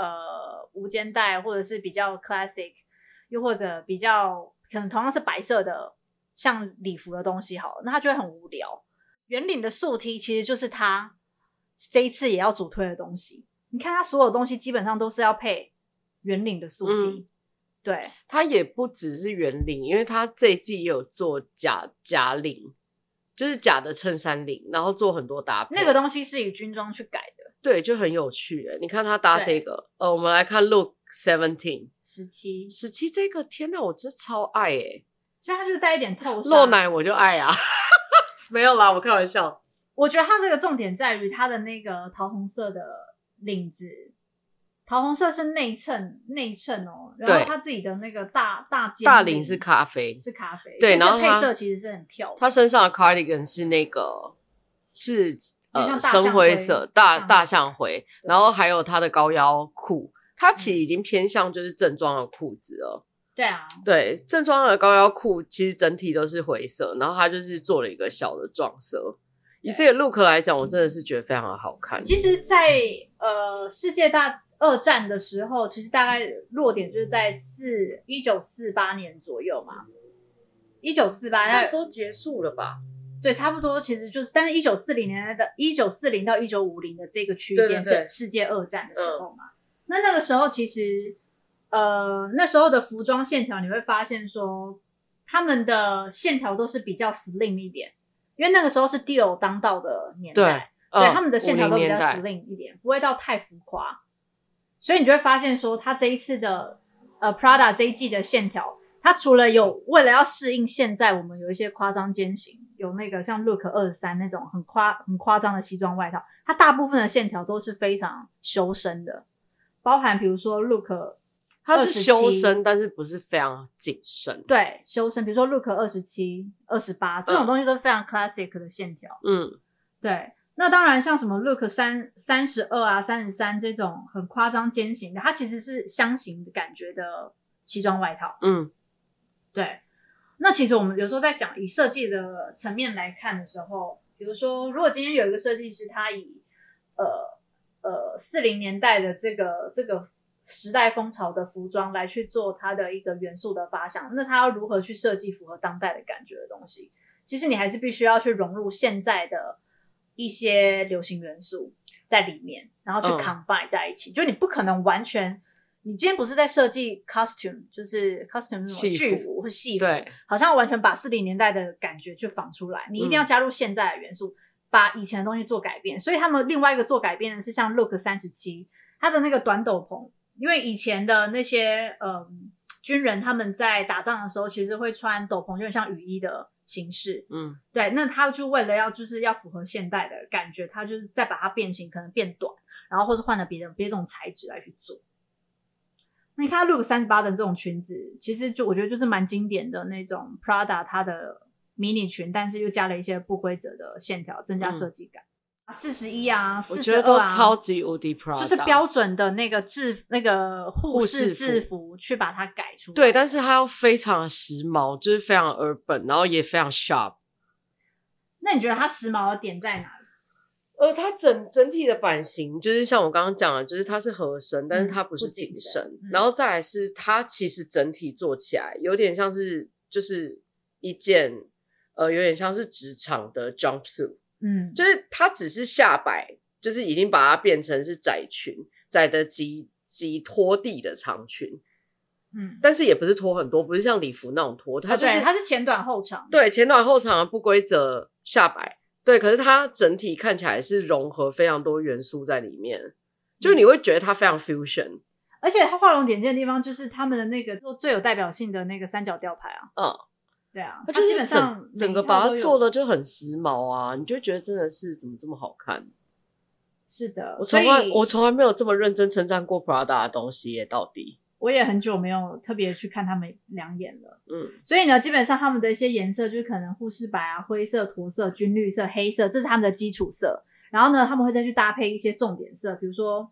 呃，无肩带或者是比较 classic，又或者比较可能同样是白色的，像礼服的东西，好了，那它就会很无聊。圆领的素 T 其实就是它这一次也要主推的东西。你看它所有东西基本上都是要配圆领的素 T，对，它也不只是圆领，因为它这一季也有做假假领，就是假的衬衫领，然后做很多搭配。那个东西是以军装去改的。对，就很有趣诶。你看他搭这个，呃，我们来看 Look Seventeen 十七十七这个，天哪，我真超爱诶。所以它就带一点透露奶，我就爱啊。没有啦，我开玩笑。我觉得它这个重点在于它的那个桃红色的领子，桃红色是内衬内衬哦。然后它自己的那个大大肩大领是咖啡，是咖啡。对，然后配色其实是很跳。他身上的 cardigan 是那个是。呃，深灰色大大象灰，然后还有他的高腰裤，它其实已经偏向就是正装的裤子了。对啊，对，正装的高腰裤其实整体都是灰色，然后它就是做了一个小的撞色。以这个 look 来讲，我真的是觉得非常的好看。其实在，在呃世界大二战的时候，其实大概落点就是在四一九四八年左右嘛，一九四八那时候结束了吧？对，差不多，其实就是，但是一九四零年代的，一九四零到一九五零的这个区间是世界二战的时候嘛。那那个时候其实，呃，那时候的服装线条你会发现说，他们的线条都是比较 slim 一点，因为那个时候是 Dior 当道的年代，对，对，他们的线条都比较 slim 一点，不会到太浮夸。所以你就会发现说，它这一次的呃 Prada 这一季的线条，它除了有为了要适应现在我们有一些夸张肩型。有那个像 Look 二十三那种很夸很夸张的西装外套，它大部分的线条都是非常修身的，包含比如说 Look，它是修身，但是不是非常紧身。对，修身，比如说 Look 二十七、二十八这种东西都是非常 classic 的线条。嗯，对。那当然，像什么 Look 三三十二啊、三十三这种很夸张肩型的，它其实是箱型的感觉的西装外套。嗯，对。那其实我们有时候在讲以设计的层面来看的时候，比如说，如果今天有一个设计师，他以呃呃四零年代的这个这个时代风潮的服装来去做他的一个元素的发想，那他要如何去设计符合当代的感觉的东西？其实你还是必须要去融入现在的一些流行元素在里面，然后去 combine 在一起，嗯、就你不可能完全。你今天不是在设计 costume，就是 costume 是什么剧服或戏服，好像完全把四零年代的感觉去仿出来。你一定要加入现在的元素，嗯、把以前的东西做改变。所以他们另外一个做改变的是像 Look 三十七，他的那个短斗篷，因为以前的那些嗯军人他们在打仗的时候，其实会穿斗篷，有点像雨衣的形式。嗯，对，那他就为了要就是要符合现代的感觉，他就是再把它变形，可能变短，然后或是换了别的别种材质来去做。那你看 Look 三十八的这种裙子，其实就我觉得就是蛮经典的那种 Prada 它的迷你裙，但是又加了一些不规则的线条，增加设计感。四十一啊，我觉得都超级无敌 Prada，就是标准的那个制那个护士制服去把它改出来。对，但是它又非常的时髦，就是非常 urban，然后也非常 sharp。那你觉得它时髦的点在哪里？呃，它整整体的版型就是像我刚刚讲的，就是它是合身，但是它不是紧身。然后再来是它其实整体做起来有点像是就是一件呃有点像是职场的 jumpsuit。嗯，就是它只是下摆，就是已经把它变成是窄裙，窄的及及拖地的长裙。嗯，但是也不是拖很多，不是像礼服那种拖，它就是、哦、它是前短后长，对，前短后长的不规则下摆，对，可是它整体看起来是融合非常多元素在里面，就你会觉得它非常 fusion，而且它画龙点睛的地方就是他们的那个做最有代表性的那个三角吊牌啊，嗯。对啊，它就是整整个把它做的就很时髦啊，你就觉得真的是怎么这么好看？是的，我从来我从来没有这么认真称赞过 Prada 的东西耶，到底。我也很久没有特别去看他们两眼了，嗯，所以呢，基本上他们的一些颜色就是可能护士白啊、灰色、驼色、军绿色、黑色，这是他们的基础色，然后呢，他们会再去搭配一些重点色，比如说。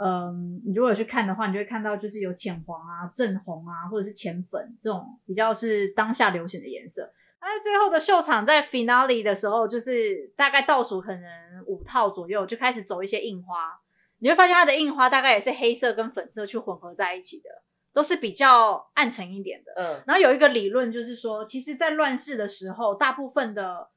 嗯，你如果去看的话，你就会看到就是有浅黄啊、正红啊，或者是浅粉这种比较是当下流行的颜色。那在最后的秀场，在 finale 的时候，就是大概倒数可能五套左右，就开始走一些印花。你会发现它的印花大概也是黑色跟粉色去混合在一起的，都是比较暗沉一点的。嗯，然后有一个理论就是说，其实，在乱世的时候，大部分的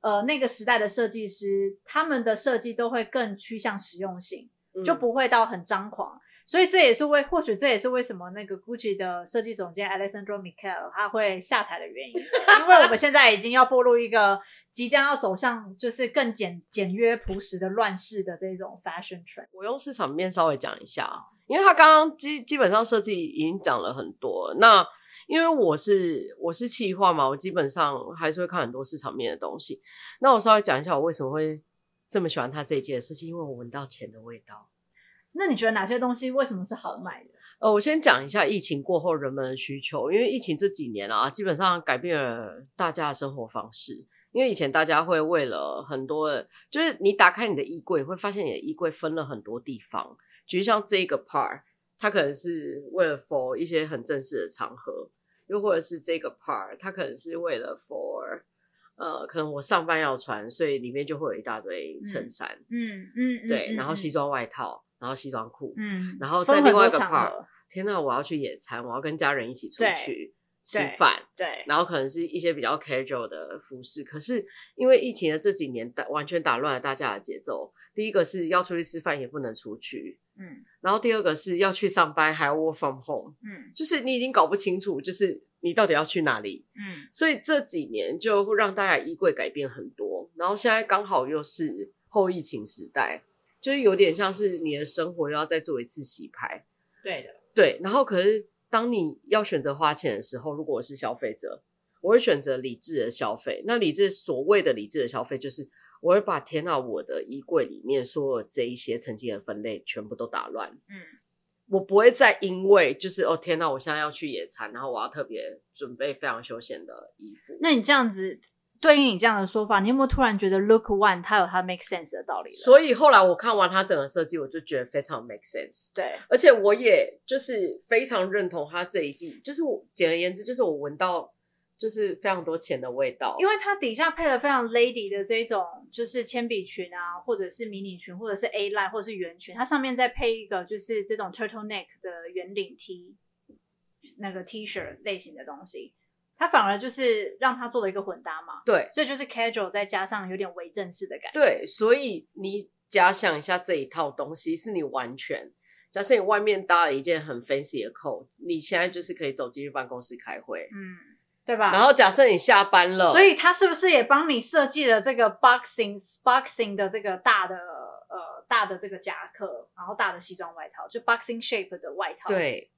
呃那个时代的设计师，他们的设计都会更趋向实用性。就不会到很张狂，嗯、所以这也是为或许这也是为什么那个 Gucci 的设计总监 Alessandro Michele 他会下台的原因，因为我们现在已经要步入一个即将要走向就是更简简约朴实的乱世的这种 fashion trend。我用市场面稍微讲一下，因为他刚刚基基本上设计已经讲了很多，那因为我是我是企划嘛，我基本上还是会看很多市场面的东西。那我稍微讲一下我为什么会。这么喜欢他这一届的设计，因为我闻到钱的味道。那你觉得哪些东西为什么是好卖的？呃，我先讲一下疫情过后人们的需求，因为疫情这几年啊，基本上改变了大家的生活方式。因为以前大家会为了很多，就是你打开你的衣柜，会发现你的衣柜分了很多地方，就像这个 part，它可能是为了 for 一些很正式的场合，又或者是这个 part，它可能是为了 for。呃，可能我上班要穿，所以里面就会有一大堆衬衫，嗯嗯，嗯对，嗯、然后西装外套，嗯、然后西装裤，嗯，然后在另外一个 part，天呐，我要去野餐，我要跟家人一起出去吃饭，对，对然后可能是一些比较 casual 的服饰，可是因为疫情的这几年打完全打乱了大家的节奏，第一个是要出去吃饭也不能出去，嗯，然后第二个是要去上班还要 work from home，嗯，就是你已经搞不清楚，就是。你到底要去哪里？嗯，所以这几年就会让大家衣柜改变很多，然后现在刚好又是后疫情时代，就是有点像是你的生活又要再做一次洗牌。对的，对。然后可是当你要选择花钱的时候，如果我是消费者，我会选择理智的消费。那理智所谓的理智的消费，就是我会把天啊，我的衣柜里面所有这一些曾经的分类全部都打乱。嗯。我不会再因为就是哦天呐，我现在要去野餐，然后我要特别准备非常休闲的衣服。那你这样子对于你这样的说法，你有没有突然觉得 Look One 它有它 make sense 的道理？所以后来我看完它整个设计，我就觉得非常 make sense。对，而且我也就是非常认同它这一季，就是我简而言之，就是我闻到。就是非常多钱的味道，因为它底下配了非常 lady 的这种，就是铅笔裙啊，或者是迷你裙，或者是 A line，或者是圆裙，它上面再配一个就是这种 turtleneck 的圆领 T，那个 T 恤类型的东西，它反而就是让它做了一个混搭嘛。对，所以就是 casual 再加上有点微正式的感觉。对，所以你假想一下这一套东西是你完全，假设你外面搭了一件很 fancy 的 coat，你现在就是可以走进去办公室开会。嗯。对吧？然后假设你下班了，所以他是不是也帮你设计了这个 boxing boxing 的这个大的呃大的这个夹克，然后大的西装外套，就 boxing shape 的外套。对，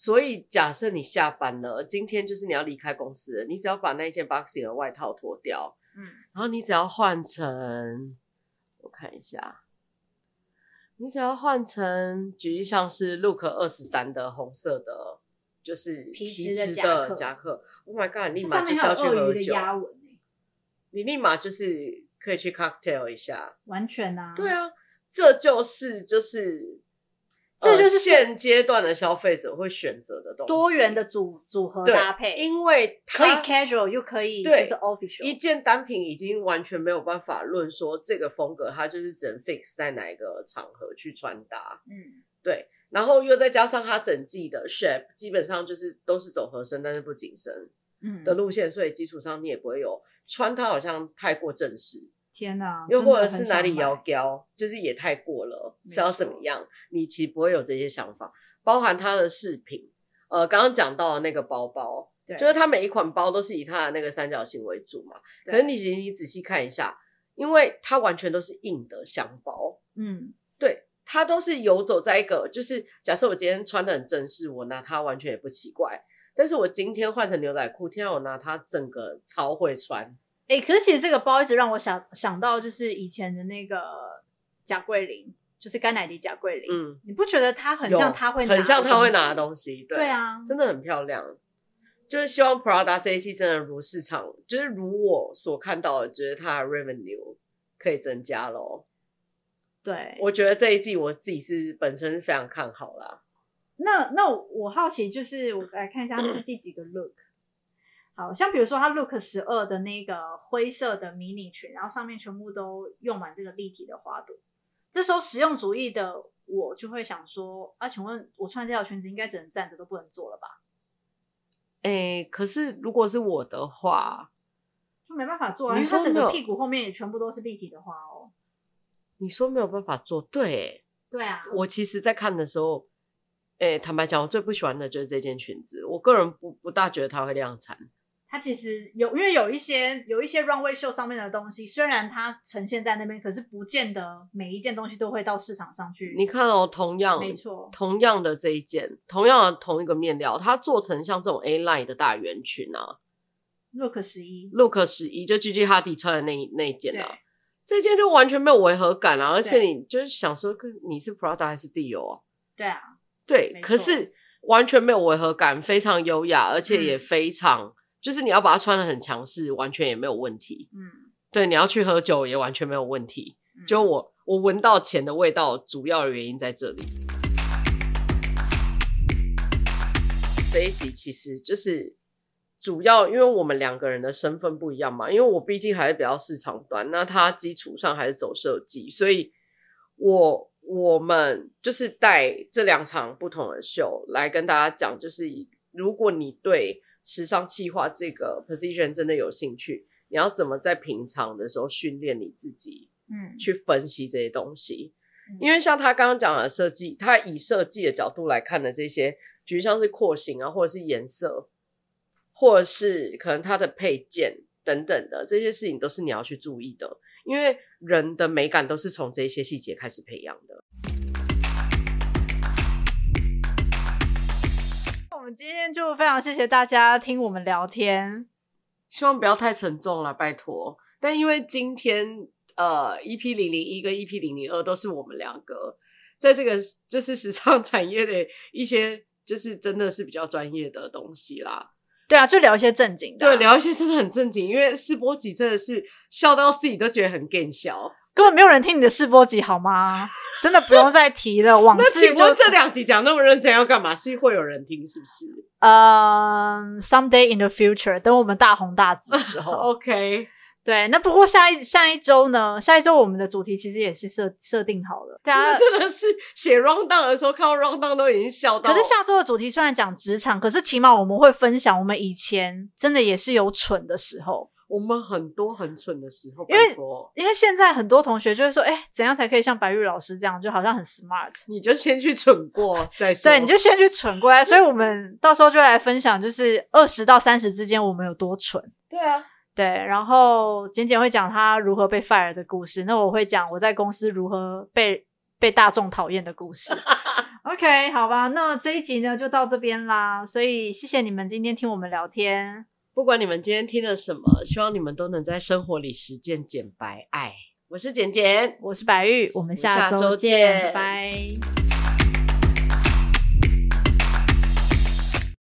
所以假设你下班了，今天就是你要离开公司了，你只要把那件 boxing 的外套脱掉，嗯，然后你只要换成，我看一下，你只要换成，举例像是 Look 二十三的红色的。就是皮质的夹克，Oh my god！你立马就是要去喝酒，你立马就是可以去 cocktail 一下，完全啊，对啊，这就是就是。这就是、呃、现阶段的消费者会选择的东西，多元的组组合搭配，因为可以 casual 又可以就是 official。一件单品已经完全没有办法论说这个风格它就是只能 fix 在哪一个场合去穿搭，嗯，对。然后又再加上它整季的 shape，基本上就是都是走合身但是不紧身，嗯的路线，嗯、所以基础上你也不会有穿它好像太过正式。天呐，又或者是哪里要娇，就是也太过了，是要怎么样？你其实不会有这些想法，包含他的饰品，呃，刚刚讲到的那个包包，就是它每一款包都是以它的那个三角形为主嘛。可是你其实你仔细看一下，因为它完全都是硬的箱包，嗯，对，它都是游走在一个，就是假设我今天穿的很正式，我拿它完全也不奇怪。但是我今天换成牛仔裤，天啊，我拿它整个超会穿。哎、欸，可是其实这个包一直让我想想到，就是以前的那个贾桂林，就是甘乃迪贾桂林。嗯，你不觉得她很像她会拿很像她会拿的东西？对，对啊，真的很漂亮。就是希望 Prada 这一期真的如市场，就是如我所看到的，觉得它的 revenue 可以增加咯。对，我觉得这一季我自己是本身是非常看好啦。那那我好奇，就是我来看一下，这是第几个 look？好像比如说，它 Look 十二的那个灰色的迷你裙，然后上面全部都用满这个立体的花朵。这时候实用主义的我就会想说，啊，请问我穿这条裙子应该只能站着，都不能坐了吧？哎、欸，可是如果是我的话，就没办法坐啊，因为它整个屁股后面也全部都是立体的花哦。你说没有办法坐？对，对啊。我其实，在看的时候，哎、欸，坦白讲，我最不喜欢的就是这件裙子。我个人不不大觉得它会量产。它其实有，因为有一些有一些 runway show 上面的东西，虽然它呈现在那边，可是不见得每一件东西都会到市场上去。你看哦，同样，没错，同样的这一件，同样的同一个面料，它做成像这种 A line 的大圆裙啊，Look 十一，Look 十一，就 Gigi Hadid 穿的那那一件啊，这件就完全没有违和感啊，而且你就是想说，你是 Prada 还是 Dior 啊？对啊，对，可是完全没有违和感，非常优雅，而且也非常。嗯就是你要把它穿的很强势，完全也没有问题。嗯，对，你要去喝酒也完全没有问题。嗯、就我我闻到钱的味道，主要的原因在这里。这一集其实就是主要，因为我们两个人的身份不一样嘛。因为我毕竟还是比较市场端，那他基础上还是走设计，所以我我们就是带这两场不同的秀来跟大家讲，就是如果你对。时尚企划这个 position 真的有兴趣？你要怎么在平常的时候训练你自己？嗯，去分析这些东西。嗯、因为像他刚刚讲的设计，他以设计的角度来看的这些，举例像是廓形啊，或者是颜色，或者是可能它的配件等等的这些事情，都是你要去注意的。因为人的美感都是从这些细节开始培养的。们今天就非常谢谢大家听我们聊天，希望不要太沉重了，拜托。但因为今天呃，EP 零零一跟 EP 零零二都是我们两个在这个就是时尚产业的一些，就是真的是比较专业的东西啦。对啊，就聊一些正经的，啊，对，聊一些真的很正经。因为试播集真的是笑到自己都觉得很更笑。根本没有人听你的试播集好吗？真的不用再提了。往事就。那请问这两集讲那么认真要干嘛？是会有人听是不是？呃、um,，someday in the future，等我们大红大紫之后。OK，对。那不过下一下一周呢？下一周我们的主题其实也是设设定好了。大家真的是写 rundown 的时候看到 rundown 都已经笑到。可是下周的主题虽然讲职场，可是起码我们会分享我们以前真的也是有蠢的时候。我们很多很蠢的时候，因为因为现在很多同学就会说，哎、欸，怎样才可以像白玉老师这样，就好像很 smart？你就先去蠢过再说。对，你就先去蠢过来。所以我们 到时候就来分享，就是二十到三十之间我们有多蠢。对啊，对。然后简简会讲他如何被 fire 的故事，那我会讲我在公司如何被被大众讨厌的故事。OK，好吧，那这一集呢就到这边啦。所以谢谢你们今天听我们聊天。不管你们今天听了什么，希望你们都能在生活里实践简白爱。我是简简，我是白玉，我们下周见，拜拜。